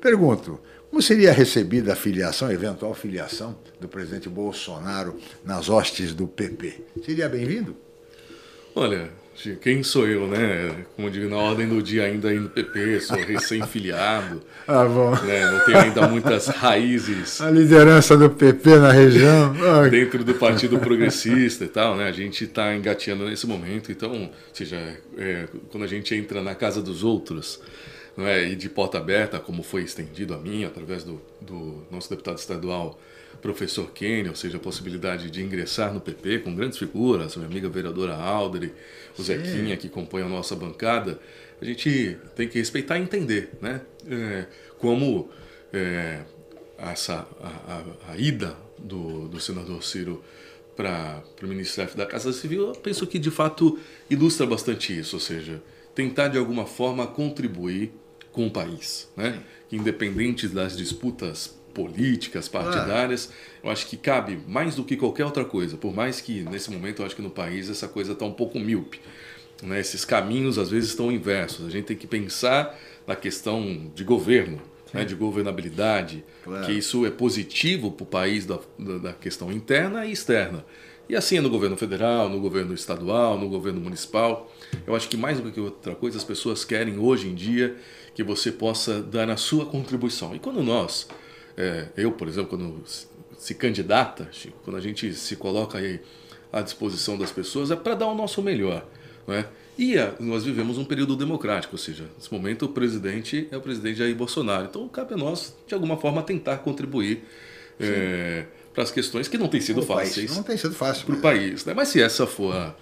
Pergunto, como seria recebida a filiação, a eventual filiação do presidente Bolsonaro nas hostes do PP? Seria bem-vindo? Olha, quem sou eu, né? Como digo, na ordem do dia ainda no PP, sou recém-filiado. ah, bom. Né? Não tenho ainda muitas raízes. A liderança do PP na região. dentro do Partido Progressista e tal, né? A gente está engateando nesse momento, então, ou seja, é, quando a gente entra na casa dos outros, não é? e de porta aberta, como foi estendido a mim, através do, do nosso deputado estadual, professor Kenny, ou seja, a possibilidade de ingressar no PP com grandes figuras, minha amiga vereadora Alderi, o Sim. Zequinha, que compõe a nossa bancada, a gente tem que respeitar e entender né? É, como é, essa, a, a, a, ida do, do senador Ciro para o ministro da Casa Civil, eu penso que de fato ilustra bastante isso, ou seja, tentar de alguma forma contribuir com o país, né? Independente das disputas políticas, partidárias, eu acho que cabe mais do que qualquer outra coisa, por mais que nesse momento eu acho que no país essa coisa está um pouco míope. Né? Esses caminhos às vezes estão inversos. A gente tem que pensar na questão de governo, né? de governabilidade, claro. que isso é positivo para o país da, da questão interna e externa. E assim é no governo federal, no governo estadual, no governo municipal. Eu acho que mais do que outra coisa, as pessoas querem hoje em dia que você possa dar a sua contribuição. E quando nós, é, eu, por exemplo, quando se candidata, Chico, quando a gente se coloca aí à disposição das pessoas, é para dar o nosso melhor. Não é? E a, nós vivemos um período democrático, ou seja, nesse momento o presidente é o presidente Jair Bolsonaro. Então cabe a nós, de alguma forma, tentar contribuir é, para as questões que não têm sido fáceis. País. Não tem sido fácil para o país. Né? Mas se essa for a,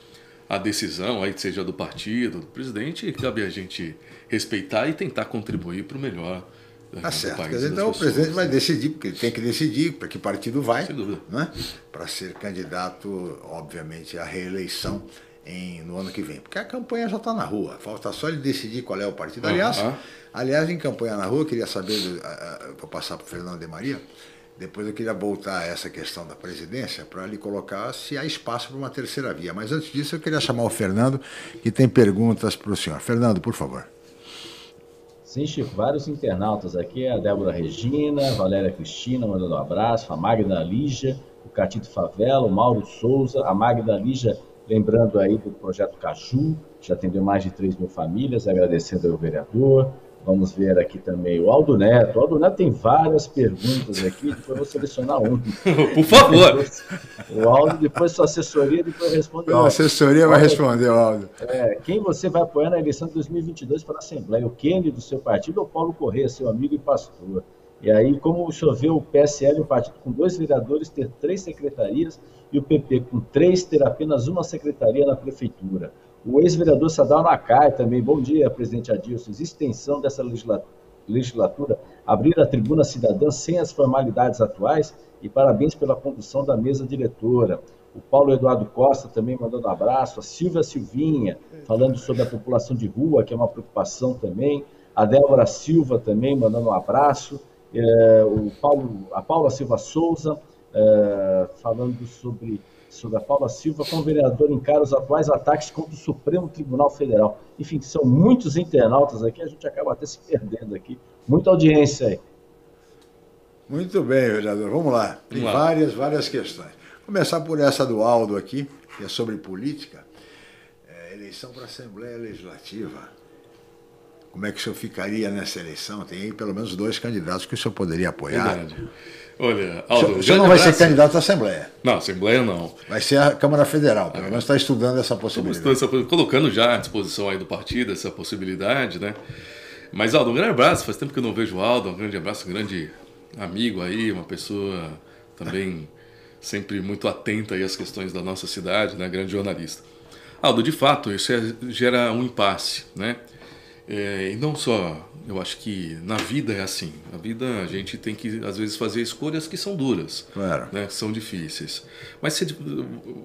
a decisão, aí seja do partido, do presidente, cabe a gente respeitar e tentar contribuir para o melhor. Né, tá certo. Quer dizer, então o presidente vai decidir, porque ele tem que decidir para que partido vai, né? para ser candidato, obviamente, à reeleição em, no ano que vem. Porque a campanha já está na rua, falta só ele decidir qual é o partido. Aliás, aliás em campanha na rua, eu queria saber, vou passar para o Fernando de Maria, depois eu queria voltar a essa questão da presidência para lhe colocar se há espaço para uma terceira via. Mas antes disso, eu queria chamar o Fernando, que tem perguntas para o senhor. Fernando, por favor. Sim, Chico, vários internautas aqui, a Débora Regina, a Valéria Cristina mandando um abraço, a Magda Lígia, o Catito Favela, o Mauro Souza, a Magda Lígia Lembrando aí do projeto Caju, já atendeu mais de 3 mil famílias, agradecendo ao vereador. Vamos ver aqui também o Aldo Neto. O Aldo Neto tem várias perguntas aqui, depois vou selecionar um. Por favor. o Aldo, depois sua assessoria, depois responde. A assessoria vai responder, Aldo. É, quem você vai apoiar na eleição de 2022 para a Assembleia? O Kenny do seu partido ou Paulo Corrêa, seu amigo e pastor? E aí, como choveu o PSL, um partido com dois vereadores, ter três secretarias, e o PP com três ter apenas uma secretaria na prefeitura. O ex-vereador Sadal Nakai também, bom dia, presidente Adilson. Extensão dessa legislatura, abrir a tribuna cidadã sem as formalidades atuais e parabéns pela condução da mesa diretora. O Paulo Eduardo Costa também mandando um abraço. A Silvia Silvinha falando sobre a população de rua, que é uma preocupação também. A Débora Silva também mandando um abraço. É, o Paulo, a Paula Silva Souza é, falando sobre, sobre a Paula Silva, como vereador encara os atuais ataques contra o Supremo Tribunal Federal. Enfim, são muitos internautas aqui, a gente acaba até se perdendo aqui. Muita audiência aí. Muito bem, vereador. Vamos lá. Tem Vamos lá. várias, várias questões. Começar por essa do Aldo aqui, que é sobre política. É, eleição para a Assembleia Legislativa. Como é que o senhor ficaria nessa eleição? Tem aí pelo menos dois candidatos que o senhor poderia apoiar. Verdade. Olha, Aldo, você não vai abraço. ser candidato à Assembleia. Não, Assembleia não. Vai ser a Câmara Federal, pelo menos está estudando essa possibilidade. Essa, colocando já à disposição aí do partido essa possibilidade, né? Mas, Aldo, um grande abraço. Faz tempo que eu não vejo o Aldo. Um grande abraço, um grande amigo aí, uma pessoa também sempre muito atenta aí às questões da nossa cidade, né? Grande jornalista. Aldo, de fato, isso é, gera um impasse, né? É, e não só eu acho que na vida é assim. Na vida a gente tem que, às vezes, fazer escolhas que são duras, claro. né? são difíceis. Mas se,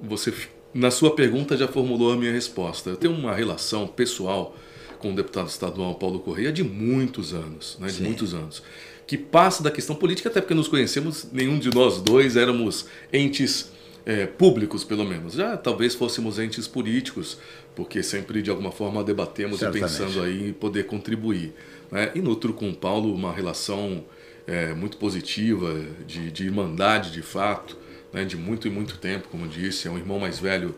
você, na sua pergunta, já formulou a minha resposta. Eu tenho uma relação pessoal com o deputado estadual Paulo Correia de muitos anos, né? de Sim. muitos anos. Que passa da questão política, até porque nos conhecemos, nenhum de nós dois éramos entes é, públicos, pelo menos. Já talvez fôssemos entes políticos, porque sempre de alguma forma debatemos Certamente. e pensando aí em poder contribuir. Né? E nutro com o Paulo uma relação é, muito positiva, de, de irmandade de fato, né? de muito e muito tempo, como disse. É um irmão mais velho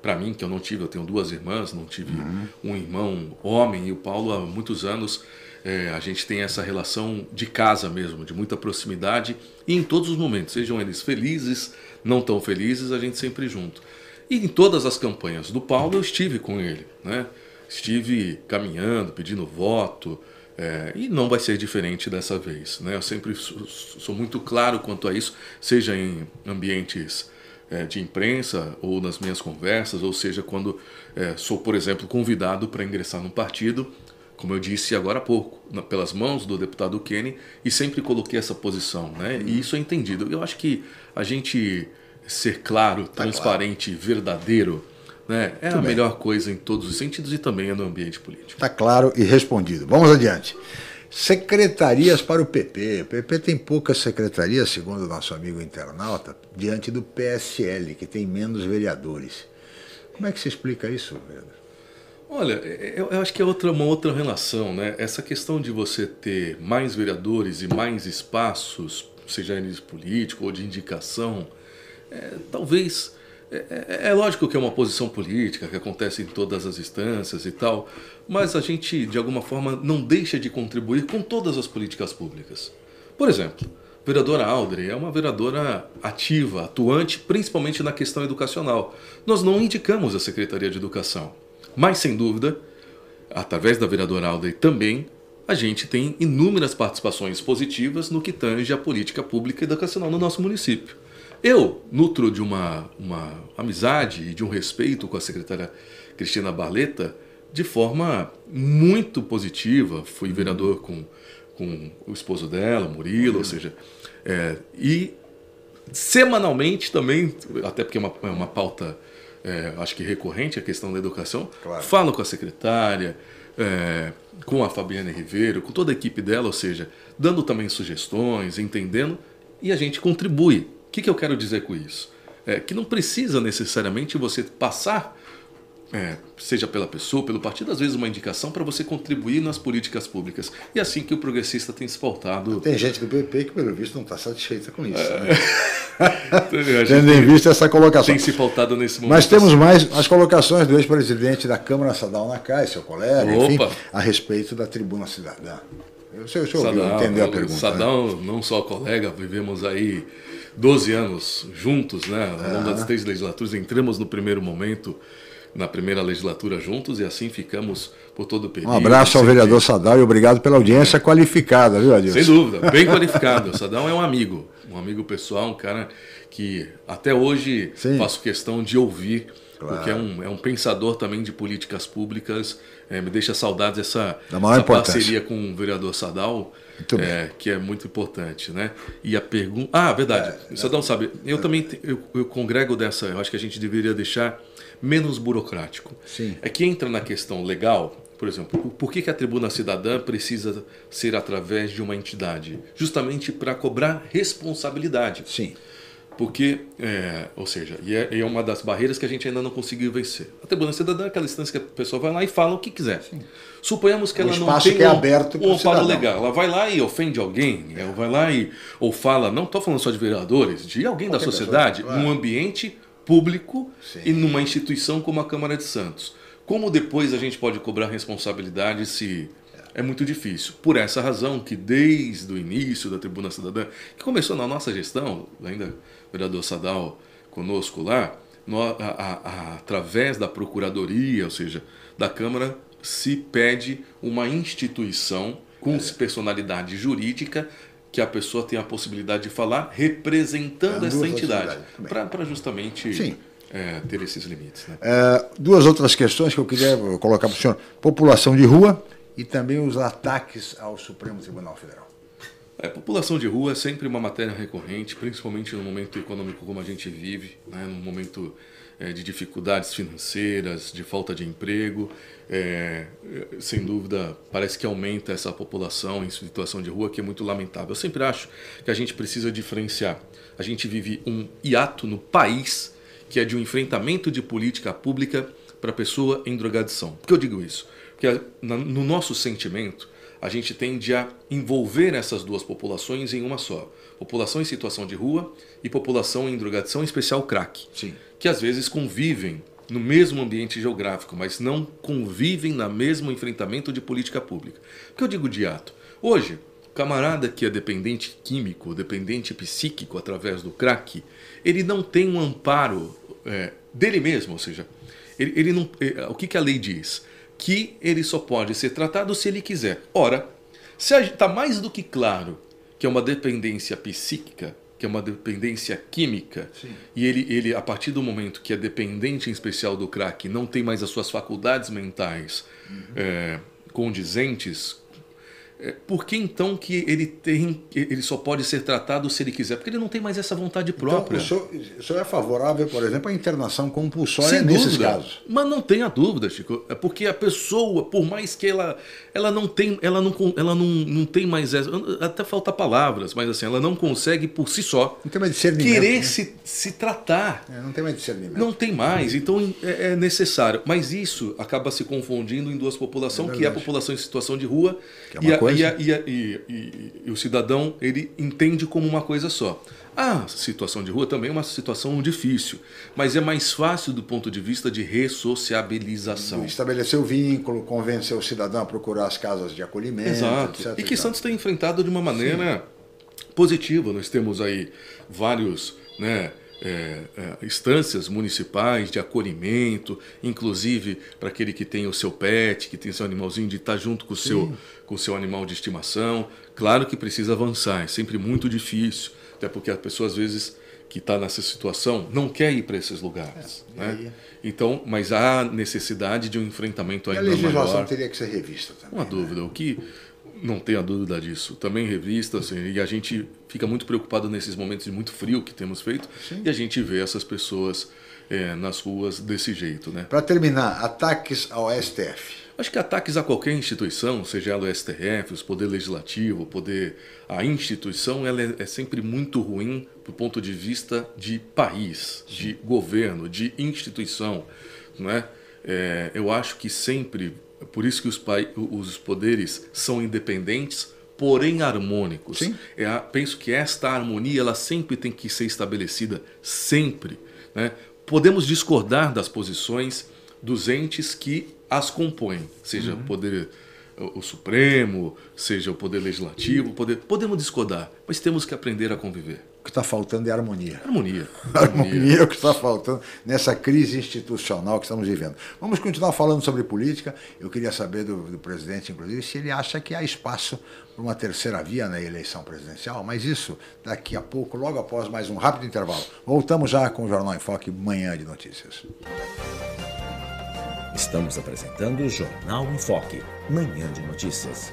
para mim, que eu não tive, eu tenho duas irmãs, não tive uhum. um irmão homem, e o Paulo há muitos anos. É, a gente tem essa relação de casa mesmo, de muita proximidade, e em todos os momentos, sejam eles felizes, não tão felizes, a gente sempre junto. E em todas as campanhas do Paulo eu estive com ele, né? Estive caminhando, pedindo voto, é, e não vai ser diferente dessa vez. Né? Eu sempre sou, sou muito claro quanto a isso, seja em ambientes é, de imprensa ou nas minhas conversas, ou seja, quando é, sou, por exemplo, convidado para ingressar no partido, como eu disse agora há pouco, na, pelas mãos do deputado Kenny, e sempre coloquei essa posição. Né? E isso é entendido. Eu acho que a gente ser claro, tá transparente, claro. verdadeiro, né, é Muito a bem. melhor coisa em todos os sentidos e também é no ambiente político. Está claro e respondido. Vamos adiante. Secretarias para o PP. O PP tem poucas secretarias, segundo o nosso amigo internauta, diante do PSL, que tem menos vereadores. Como é que se explica isso, Pedro? Olha, eu, eu acho que é outra, uma outra relação, né? Essa questão de você ter mais vereadores e mais espaços, seja eles político ou de indicação, é, talvez é, é, é, lógico que é uma posição política que acontece em todas as instâncias e tal, mas a gente, de alguma forma, não deixa de contribuir com todas as políticas públicas. Por exemplo, a vereadora Aldre é uma vereadora ativa, atuante, principalmente na questão educacional. Nós não indicamos a Secretaria de Educação, mas, sem dúvida, através da vereadora Aldre também, a gente tem inúmeras participações positivas no que tange a política pública educacional no nosso município. Eu nutro de uma, uma amizade e de um respeito com a secretária Cristina Barleta de forma muito positiva. Fui vereador com, com o esposo dela, Murilo, ou seja, é, e semanalmente também, até porque é uma, é uma pauta, é, acho que recorrente, a questão da educação, claro. falo com a secretária, é, com a Fabiana Ribeiro, com toda a equipe dela, ou seja, dando também sugestões, entendendo, e a gente contribui o que, que eu quero dizer com isso? É que não precisa necessariamente você passar, é, seja pela pessoa, pelo partido, às vezes uma indicação para você contribuir nas políticas públicas. E é assim que o progressista tem se pautado. Tem gente do PP que, pelo visto, não está satisfeita com isso. É... Né? Tendo em vista essa colocação. Tem se pautado nesse momento. Mas temos mais as colocações do ex-presidente da Câmara, Sadal Nakai, seu colega, enfim, a respeito da tribuna cidadã. O senhor, o senhor Sadal, entendeu a pergunta. Sadal, né? não só colega, vivemos aí 12 anos juntos, né? Ao longo das três legislaturas, entramos no primeiro momento na primeira legislatura juntos e assim ficamos por todo o período. Um abraço ao vereador Sadal e obrigado pela audiência é. qualificada, viu, Adilson? Sem dúvida, bem qualificado. O Sadal é um amigo, um amigo pessoal, um cara que até hoje Sim. faço questão de ouvir, claro. porque é um, é um pensador também de políticas públicas. É, me deixa saudades essa, essa parceria com o vereador Sadal é, que é muito importante, né? E a pergunta. Ah, verdade. É, Você não sabe. Eu é. também eu, eu congrego dessa. Eu acho que a gente deveria deixar menos burocrático. Sim. É que entra na questão legal. Por exemplo, por que, que a tribuna cidadã precisa ser através de uma entidade? Justamente para cobrar responsabilidade. Sim. Porque, é, ou seja, e é, é, uma das barreiras que a gente ainda não conseguiu vencer. A tribuna cidadã é aquela instância que a pessoa vai lá e fala o que quiser. Sim. Suponhamos que ela não tem que é aberto um, um amparo legal. Ela vai lá e ofende alguém, ela vai lá e ou fala, não estou falando só de vereadores, de alguém Qualquer da sociedade, pessoa, claro. num ambiente público Sim. e numa instituição como a Câmara de Santos. Como depois a gente pode cobrar responsabilidade se é muito difícil. Por essa razão que desde o início da Tribuna Cidadã, que começou na nossa gestão, ainda vereador Sadal conosco lá, a, a, a, através da Procuradoria, ou seja, da Câmara, se pede uma instituição com é. personalidade jurídica que a pessoa tenha a possibilidade de falar representando é, essa entidade, para justamente é, ter esses limites. Né? É, duas outras questões que eu queria colocar para o senhor: população de rua e também os ataques ao Supremo Tribunal Federal. É, população de rua é sempre uma matéria recorrente, principalmente no momento econômico como a gente vive, né? no momento é, de dificuldades financeiras, de falta de emprego. É, sem dúvida, parece que aumenta essa população em situação de rua, que é muito lamentável. Eu sempre acho que a gente precisa diferenciar. A gente vive um hiato no país que é de um enfrentamento de política pública para a pessoa em drogadição. Por que eu digo isso? Porque no nosso sentimento, a gente tende a envolver essas duas populações em uma só. População em situação de rua e população em drogadição, em especial crack. Sim. Que às vezes convivem no mesmo ambiente geográfico, mas não convivem no mesmo enfrentamento de política pública. Por que eu digo de ato? Hoje, camarada que é dependente químico, dependente psíquico através do crack, ele não tem um amparo é, dele mesmo, ou seja, ele, ele não, é, o que, que a lei diz? Que ele só pode ser tratado se ele quiser. Ora, se está mais do que claro que é uma dependência psíquica, que é uma dependência química, Sim. e ele, ele, a partir do momento que é dependente em especial do crack, não tem mais as suas faculdades mentais uhum. é, condizentes, por que então que ele tem ele só pode ser tratado se ele quiser? Porque ele não tem mais essa vontade então, própria. Então, o, senhor, o senhor é favorável, por exemplo, à internação compulsória Sem nesses dúvida. casos? Mas não tenha dúvida, Chico. É porque a pessoa, por mais que ela, ela não tem, ela não, ela não, não tem mais essa, até falta palavras, mas assim, ela não consegue por si só não tem mais discernimento, querer né? se, se tratar. É, não tem mais discernimento. Não tem mais. Então é, é necessário. Mas isso acaba se confundindo em duas populações, é que é a população em situação de rua é e, a, e, a, e, a, e, e, o cidadão ele entende como uma coisa só. A situação de rua também é uma situação difícil, mas é mais fácil do ponto de vista de ressociabilização. Estabelecer o vínculo, convencer o cidadão a procurar as casas de acolhimento. Exato. Etc, e que Santos tem enfrentado de uma maneira Sim. positiva. Nós temos aí vários né, é, é, instâncias municipais de acolhimento, inclusive para aquele que tem o seu pet, que tem seu animalzinho, de estar junto com o seu, com o seu animal de estimação. Claro que precisa avançar, é sempre muito difícil, até porque a pessoa às vezes que está nessa situação não quer ir para esses lugares. É, né? Então, mas há necessidade de um enfrentamento ainda maior. A legislação maior. teria que ser revista também. Uma né? dúvida. O que não tenha dúvida disso. Também revistas, assim, e a gente fica muito preocupado nesses momentos de muito frio que temos feito, Sim. e a gente vê essas pessoas é, nas ruas desse jeito. Né? Para terminar, ataques ao STF. Acho que ataques a qualquer instituição, seja ela o STF, o Poder Legislativo, o Poder. A instituição ela é, é sempre muito ruim do ponto de vista de país, de governo, de instituição. Não é? é eu acho que sempre é por isso que os, os poderes são independentes, porém harmônicos. Sim. É, penso que esta harmonia ela sempre tem que ser estabelecida, sempre. Né? Podemos discordar das posições dos entes que as compõem, seja uhum. o poder o Supremo, seja o poder legislativo, poder, podemos discordar, mas temos que aprender a conviver. O que está faltando é harmonia. Harmonia. Harmonia é o que está faltando nessa crise institucional que estamos vivendo. Vamos continuar falando sobre política. Eu queria saber do, do presidente, inclusive, se ele acha que há espaço para uma terceira via na eleição presidencial, mas isso daqui a pouco, logo após mais um rápido intervalo. Voltamos já com o Jornal em Foque, manhã de notícias. Estamos apresentando o Jornal em Foque, manhã de notícias.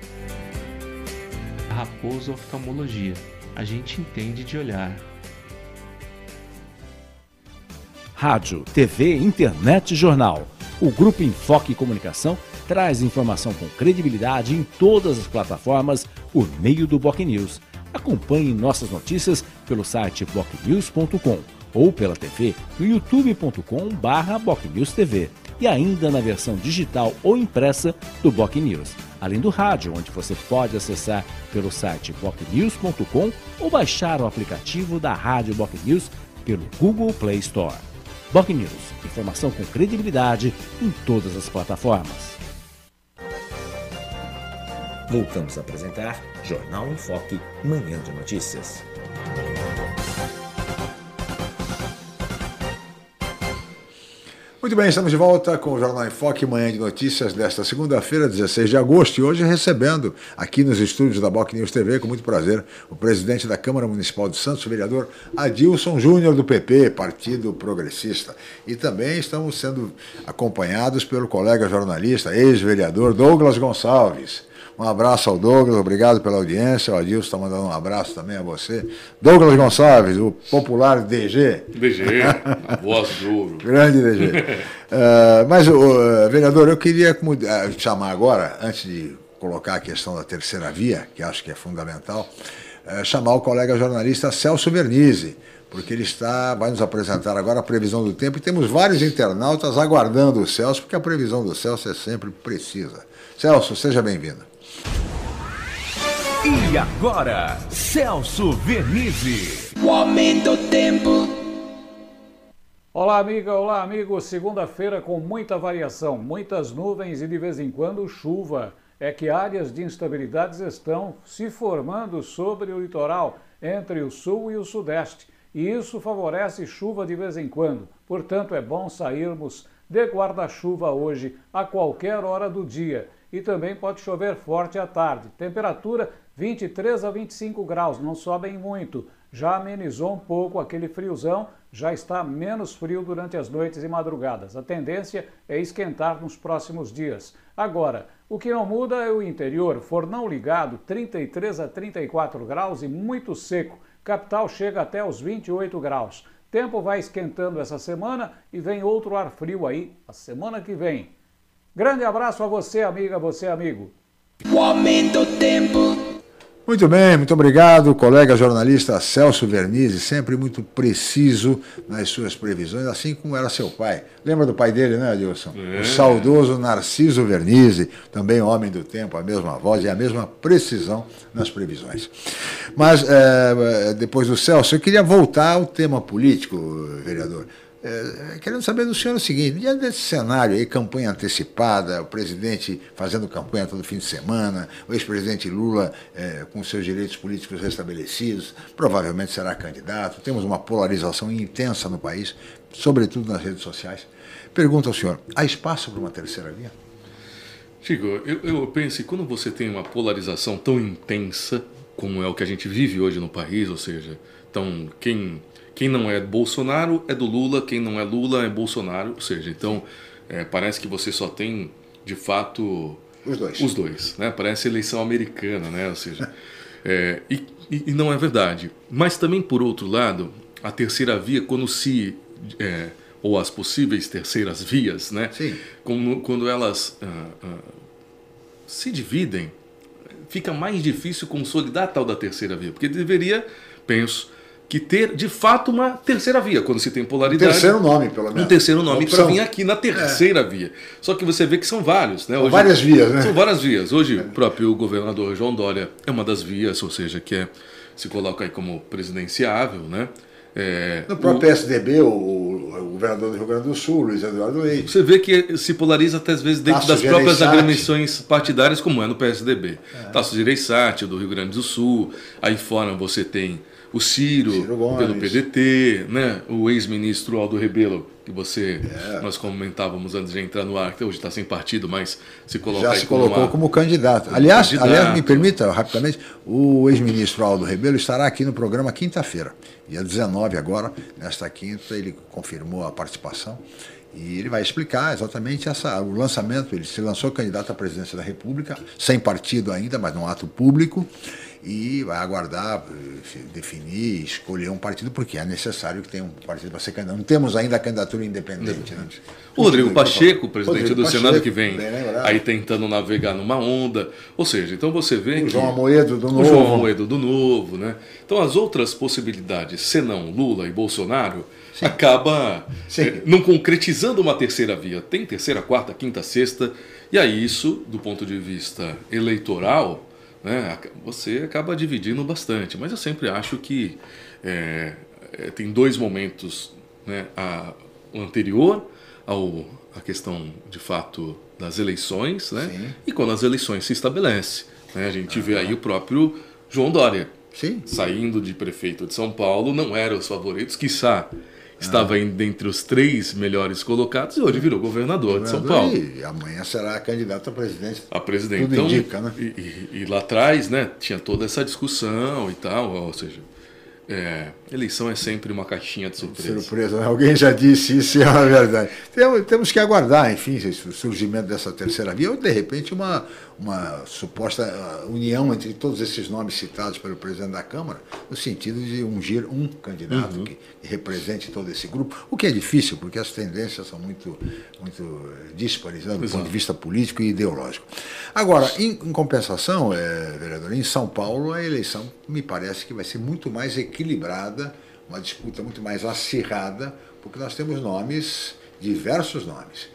Raposo Oftalmologia. A gente entende de olhar. Rádio, TV, internet e jornal. O Grupo Enfoque Comunicação traz informação com credibilidade em todas as plataformas por meio do Boc News. Acompanhe nossas notícias pelo site bocnews.com ou pela TV no youtube.com/bocnewstv e ainda na versão digital ou impressa do Boc News além do rádio, onde você pode acessar pelo site bocnews.com ou baixar o aplicativo da Rádio Boc News pelo Google Play Store. Boc News, informação com credibilidade em todas as plataformas. Voltamos a apresentar Jornal em Foque, Manhã de Notícias. Muito bem, estamos de volta com o Jornal em Foque, manhã de notícias desta segunda-feira, 16 de agosto, e hoje recebendo aqui nos estúdios da Boc News TV, com muito prazer, o presidente da Câmara Municipal de Santos, o vereador Adilson Júnior do PP, Partido Progressista. E também estamos sendo acompanhados pelo colega jornalista, ex-vereador Douglas Gonçalves. Um abraço ao Douglas, obrigado pela audiência. O Adilson está mandando um abraço também a você. Douglas Gonçalves, o popular DG. DG, a voz do ouro. Grande DG. uh, mas, uh, vereador, eu queria uh, chamar agora, antes de colocar a questão da terceira via, que acho que é fundamental, chamar o colega jornalista Celso Vernizzi porque ele está, vai nos apresentar agora a previsão do tempo e temos vários internautas aguardando o Celso, porque a previsão do Celso é sempre precisa. Celso, seja bem-vindo. E agora, Celso Vernizzi. O aumento do tempo. Olá, amiga, olá, amigo. Segunda-feira com muita variação, muitas nuvens e de vez em quando chuva. É que áreas de instabilidades estão se formando sobre o litoral, entre o sul e o sudeste. E isso favorece chuva de vez em quando. Portanto, é bom sairmos de guarda-chuva hoje, a qualquer hora do dia. E também pode chover forte à tarde. Temperatura 23 a 25 graus, não sobem muito. Já amenizou um pouco aquele friozão, já está menos frio durante as noites e madrugadas. A tendência é esquentar nos próximos dias. Agora, o que não muda é o interior. Fornão ligado, 33 a 34 graus e muito seco. Capital chega até os 28 graus. Tempo vai esquentando essa semana e vem outro ar frio aí a semana que vem. Grande abraço a você, amiga, você, amigo. O aumento do tempo. Muito bem, muito obrigado, colega jornalista Celso Vernizzi, sempre muito preciso nas suas previsões, assim como era seu pai. Lembra do pai dele, né, Adilson? É. O saudoso Narciso Vernizzi, também homem do tempo, a mesma voz e a mesma precisão nas previsões. Mas, é, depois do Celso, eu queria voltar ao tema político, vereador. É, querendo saber do senhor o seguinte: diante desse cenário aí, campanha antecipada, o presidente fazendo campanha todo fim de semana, o ex-presidente Lula é, com seus direitos políticos restabelecidos, provavelmente será candidato, temos uma polarização intensa no país, sobretudo nas redes sociais. Pergunta ao senhor: há espaço para uma terceira via? Chico, eu, eu penso que quando você tem uma polarização tão intensa como é o que a gente vive hoje no país, ou seja, então quem quem não é Bolsonaro é do Lula, quem não é Lula é Bolsonaro. Ou seja, então é, parece que você só tem, de fato, os dois. Os dois, né? Parece eleição americana, né? Ou seja, é, e, e, não é verdade. Mas também, por outro lado, a terceira via, quando se. É, ou as possíveis terceiras vias, né? Sim. Quando, quando elas ah, ah, se dividem, fica mais difícil consolidar a tal da terceira via. Porque deveria, penso, que ter de fato uma terceira via, quando se tem polaridade. Um terceiro nome, pelo menos. Um terceiro nome para vir aqui na terceira é. via. Só que você vê que são vários, né? Hoje, várias vias, né? São várias vias. Hoje é. o próprio governador João Dória é uma das vias, ou seja, que é, se coloca aí como presidenciável, né? É, no próprio o, PSDB, o, o, governador do Rio Grande do Sul, Luiz Eduardo Leite. Você vê que se polariza até às vezes dentro Tasso das próprias agremiações partidárias, como é no PSDB. É. Tasso Gereissati, do Rio Grande do Sul. Aí fora você tem o Ciro, Ciro pelo PDT, né? o ex-ministro Aldo Rebelo, que você é. nós comentávamos antes de entrar no ar, que hoje está sem partido, mas se coloca Já se colocou como, como candidato. Como aliás, candidato. aliás, me permita rapidamente, o ex-ministro Aldo Rebelo estará aqui no programa quinta-feira, dia 19 agora, nesta quinta, ele confirmou a participação. E ele vai explicar exatamente essa, o lançamento. Ele se lançou candidato à presidência da República, sem partido ainda, mas num ato público e vai aguardar, definir, escolher um partido, porque é necessário que tenha um partido para ser candidato. Não temos ainda a candidatura independente. Né? O Rodrigo Pacheco, presidente Rodrigo do Pacheco, Senado, que vem aí tentando navegar numa onda. Ou seja, então você vê o que. João Amoedo do Novo. O João Amoedo do Novo, né? Então as outras possibilidades, senão Lula e Bolsonaro, Sim. acaba Sim. Eh, não concretizando uma terceira via. Tem terceira, quarta, quinta, sexta. E aí isso, do ponto de vista eleitoral, né, você acaba dividindo bastante. Mas eu sempre acho que é, é, tem dois momentos, né, a, o anterior ao a questão de fato das eleições, né, Sim. e quando as eleições se estabelece. Né, a gente vê aí o próprio João Dória Sim. saindo de prefeito de São Paulo, não era os favoritos, quiçá estava entre os três melhores colocados e hoje virou governador, governador de São Paulo. E amanhã será candidato a presidente. A presidente. Tudo então, indica, né? E, e, e, lá atrás, né, tinha toda essa discussão e tal, ou seja, é, eleição é sempre uma caixinha de surpresa. Surpresa, né? alguém já disse isso e é uma verdade. Temos que aguardar, enfim, o surgimento dessa terceira via, ou de repente uma, uma suposta uh, união entre todos esses nomes citados pelo presidente da Câmara, no sentido de ungir um candidato uhum. que, que, represente todo esse grupo, o que é difícil, porque as tendências são muito, muito díspares né, do Exato. ponto de vista político e ideológico. Agora, em, em compensação, é, vereador, em São Paulo a eleição me parece que vai ser muito mais equilibrada, uma disputa muito mais acirrada, porque nós temos nomes, diversos nomes.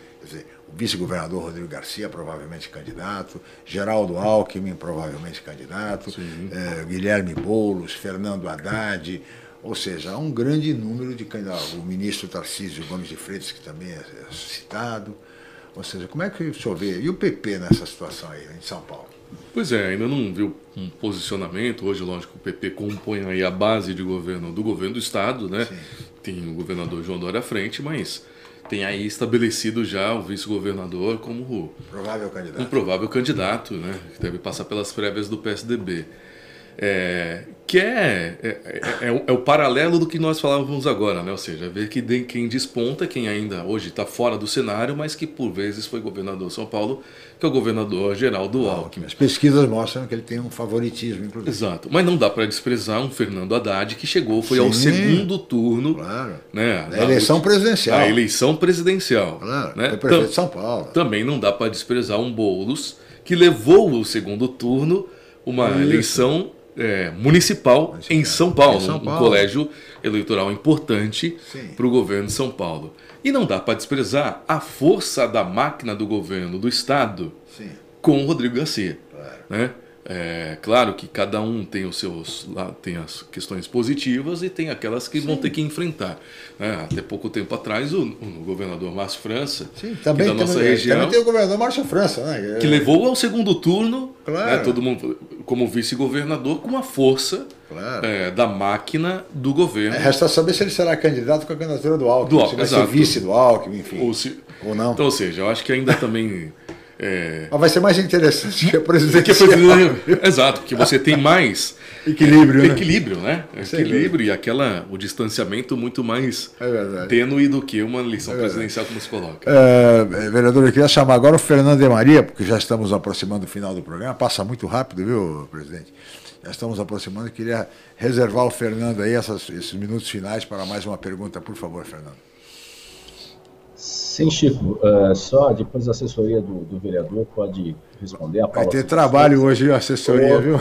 Vice-governador Rodrigo Garcia, provavelmente candidato, Geraldo Alckmin, provavelmente candidato, é, Guilherme Boulos, Fernando Haddad, ou seja, há um grande número de candidatos. O ministro Tarcísio Gomes de Freitas, que também é citado. Ou seja, como é que o senhor vê? E o PP nessa situação aí, em São Paulo? Pois é, ainda não viu um posicionamento. Hoje, lógico, o PP compõe aí a base de governo do governo do Estado, né? Sim. Tem o governador João Dória à frente, mas tem aí estabelecido já o vice-governador como provável candidato. um provável candidato, né? Que deve passar pelas prévias do PSDB. É, que é, é, é, é, o paralelo do que nós falávamos agora, né? ou seja, ver que quem desponta, quem ainda hoje está fora do cenário, mas que por vezes foi governador de São Paulo, que é o governador Geraldo Alckmin. As pesquisas mostram que ele tem um favoritismo, inclusive. Exato, mas não dá para desprezar um Fernando Haddad que chegou, foi Sim, ao segundo turno. Claro. Né, a eleição presidencial. A eleição presidencial. Claro, né? foi prefeito de São Paulo. Também não dá para desprezar um Boulos que levou o segundo turno uma Isso. eleição é, municipal em São Paulo, em São Paulo. um colégio eleitoral importante para o governo de São Paulo. E não dá para desprezar a força da máquina do governo do Estado Sim. com o Rodrigo Garcia. Claro. Né? É claro que cada um tem os seus tem as questões positivas e tem aquelas que Sim. vão ter que enfrentar. É, até pouco tempo atrás o, o governador Márcio França, Sim, também, da nossa também, região, também tem o governador Márcio França, né? que levou ao segundo turno, né, claro. né, todo mundo como vice-governador com a força claro. é, da máquina do governo. É, resta saber se ele será candidato com a candidatura do Alckmin, do Alckmin se vai exato. ser vice do Alckmin, enfim, ou, se, ou não. Então, ou seja, eu acho que ainda também é... Mas vai ser mais interessante que a presidência. Exato, porque você tem mais equilíbrio, é, né? equilíbrio, né? Equilíbrio e aquela o distanciamento muito mais é tênue do que uma eleição é presidencial como se coloca. É, vereador, eu queria chamar agora o Fernando de Maria, porque já estamos aproximando do final do programa. Passa muito rápido, viu, presidente? Já estamos aproximando. Eu queria reservar o Fernando aí essas, esses minutos finais para mais uma pergunta, por favor, Fernando. Sim, Chico. Uh, só depois a assessoria do, do, vereador pode responder. A vai ter trabalho hoje a assessoria, viu?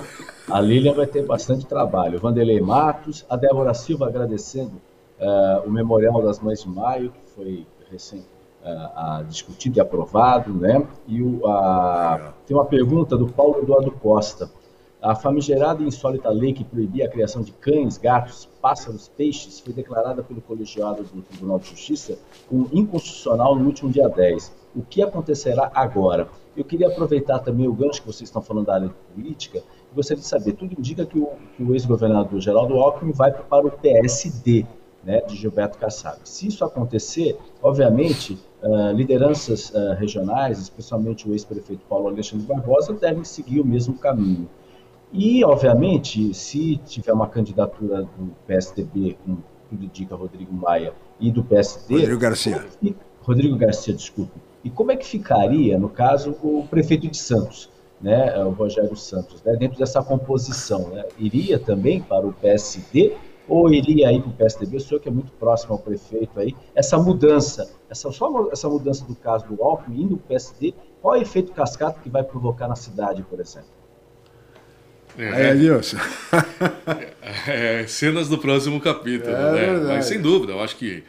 A Lília vai ter bastante trabalho. Vanderlei Matos, a Débora Silva agradecendo uh, o Memorial das Mães de Maio, que foi recém uh, discutido e aprovado, né? E o, a, tem uma pergunta do Paulo Eduardo Costa. A famigerada e insólita lei que proibia a criação de cães, gatos, pássaros, peixes foi declarada pelo colegiado do Tribunal de Justiça como inconstitucional no último dia 10. O que acontecerá agora? Eu queria aproveitar também o gancho que vocês estão falando da área política e gostaria de saber, tudo indica que o, o ex-governador Geraldo Alckmin vai para o PSD, né, de Gilberto Kassab. Se isso acontecer, obviamente, uh, lideranças uh, regionais, especialmente o ex-prefeito Paulo Alexandre Barbosa, devem seguir o mesmo caminho. E, obviamente, se tiver uma candidatura do PSDB, com tudo indica Rodrigo Maia, e do PSD. Rodrigo Garcia. Rodrigo Garcia, desculpe. E como é que ficaria, no caso, o prefeito de Santos, né, o Rogério Santos, né, dentro dessa composição? Né? Iria também para o PSD ou iria aí para o PSDB? O senhor que é muito próximo ao prefeito aí, essa mudança, essa, só essa mudança do caso do Alckmin indo para o PSD, qual é o efeito cascata que vai provocar na cidade, por exemplo? É, Aí, Adilson. é, cenas do próximo capítulo, é, né? Mas sem dúvida, eu acho que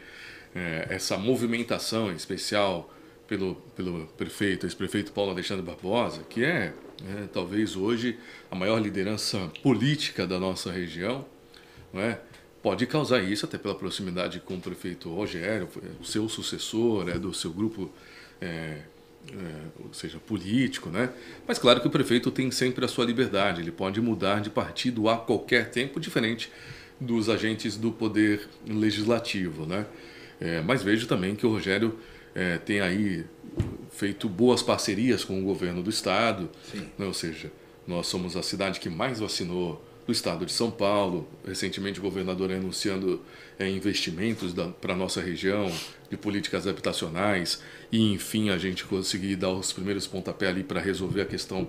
é, essa movimentação em especial pelo, pelo prefeito, ex-prefeito Paulo Alexandre Barbosa, que é, é, talvez hoje a maior liderança política da nossa região, não é? pode causar isso até pela proximidade com o prefeito Rogério, o seu sucessor, é do seu grupo é, é, ou seja, político, né? Mas claro que o prefeito tem sempre a sua liberdade, ele pode mudar de partido a qualquer tempo, diferente dos agentes do poder legislativo, né? É, mas vejo também que o Rogério é, tem aí feito boas parcerias com o governo do estado, né? ou seja, nós somos a cidade que mais vacinou do estado de São Paulo. Recentemente, o governador anunciando é, investimentos para a nossa região, de políticas habitacionais, e enfim, a gente conseguir dar os primeiros pontapés ali para resolver a questão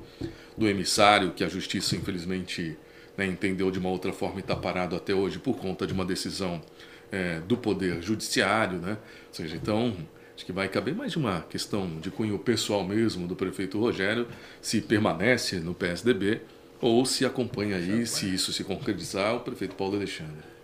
do emissário, que a justiça, infelizmente, né, entendeu de uma outra forma e está parado até hoje por conta de uma decisão é, do Poder Judiciário. Né? Ou seja, então, acho que vai caber mais de uma questão de cunho pessoal mesmo do prefeito Rogério, se permanece no PSDB ou se acompanha aí, se isso se concretizar, o prefeito Paulo Alexandre.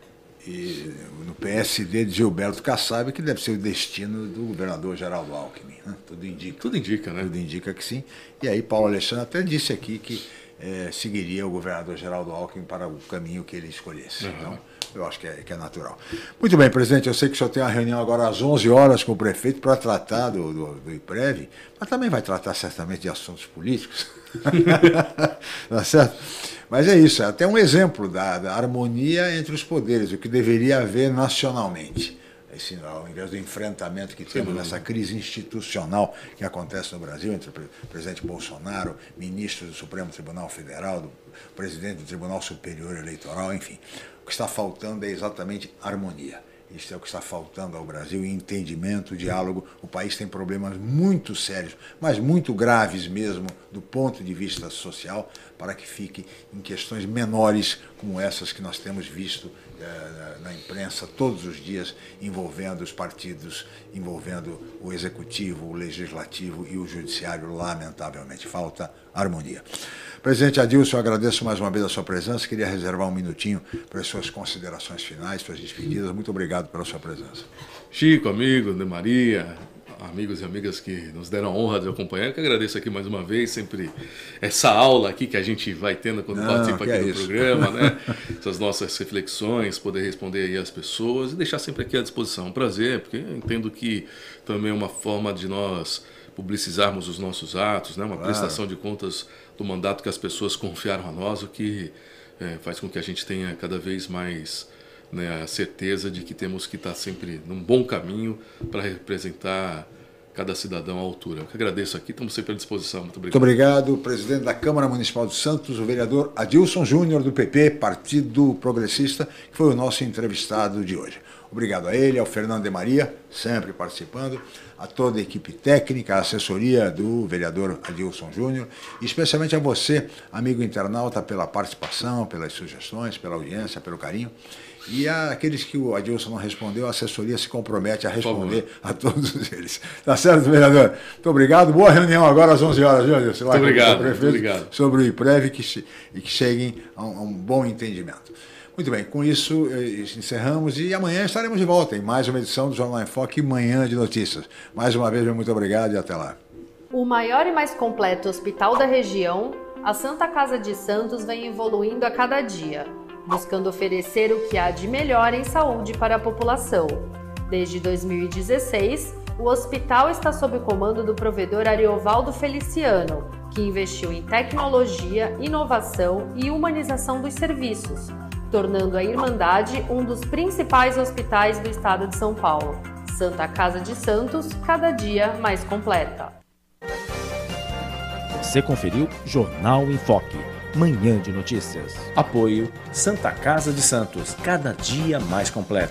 E no PSD de Gilberto Kassab, que deve ser o destino do governador Geraldo Alckmin. Né? Tudo indica. Tudo indica, né? Tudo indica que sim. E aí Paulo Alexandre até disse aqui que é, seguiria o governador Geraldo Alckmin para o caminho que ele escolhesse. Uhum. Então, eu acho que é, que é natural. Muito bem, presidente, eu sei que o senhor tem uma reunião agora às 11 horas com o prefeito para tratar do, do, do IPREV, mas também vai tratar certamente de assuntos políticos. tá certo? Mas é isso, é até um exemplo da, da harmonia entre os poderes, o que deveria haver nacionalmente esse, ao invés do enfrentamento que temos nessa crise institucional que acontece no Brasil entre o presidente Bolsonaro, ministros do Supremo Tribunal Federal, do presidente do Tribunal Superior Eleitoral, enfim. O que está faltando é exatamente harmonia. Isso é o que está faltando ao Brasil, entendimento, diálogo. O país tem problemas muito sérios, mas muito graves mesmo, do ponto de vista social, para que fique em questões menores como essas que nós temos visto eh, na imprensa todos os dias, envolvendo os partidos, envolvendo o executivo, o legislativo e o judiciário, lamentavelmente. Falta harmonia. Presidente Adilson, eu agradeço mais uma vez a sua presença. Queria reservar um minutinho para as suas considerações finais, suas despedidas. Muito obrigado pela sua presença. Chico, amigo, de Maria, amigos e amigas que nos deram a honra de acompanhar, que agradeço aqui mais uma vez, sempre essa aula aqui que a gente vai tendo quando Não, participa aqui é do isso. programa, né? Essas nossas reflexões, poder responder aí às pessoas e deixar sempre aqui à disposição. Um prazer, porque eu entendo que também é uma forma de nós publicizarmos os nossos atos, né? uma claro. prestação de contas do mandato que as pessoas confiaram a nós, o que é, faz com que a gente tenha cada vez mais né, a certeza de que temos que estar sempre num bom caminho para representar cada cidadão à altura. Eu que agradeço aqui, estamos sempre à disposição. Muito obrigado. Muito obrigado, presidente da Câmara Municipal de Santos, o vereador Adilson Júnior, do PP, Partido Progressista, que foi o nosso entrevistado de hoje. Obrigado a ele, ao Fernando de Maria, sempre participando, a toda a equipe técnica, a assessoria do vereador Adilson Júnior, e especialmente a você, amigo internauta, pela participação, pelas sugestões, pela audiência, pelo carinho. E aqueles que o Adilson não respondeu, a assessoria se compromete a responder a todos eles. Tá certo, vereador? Muito obrigado. Boa reunião agora às 11 horas, viu, Adilson? Muito obrigado, muito obrigado. Sobre o IPREV que, e que cheguem a um, a um bom entendimento. Muito bem, com isso eh, encerramos e amanhã estaremos de volta em mais uma edição do Jornal em Foque Manhã de Notícias. Mais uma vez, muito obrigado e até lá. O maior e mais completo hospital da região, a Santa Casa de Santos vem evoluindo a cada dia, buscando oferecer o que há de melhor em saúde para a população. Desde 2016, o hospital está sob o comando do provedor Ariovaldo Feliciano, que investiu em tecnologia, inovação e humanização dos serviços tornando a Irmandade um dos principais hospitais do estado de São Paulo. Santa Casa de Santos, cada dia mais completa. Você conferiu Jornal em Foque, manhã de notícias. Apoio Santa Casa de Santos, cada dia mais completa.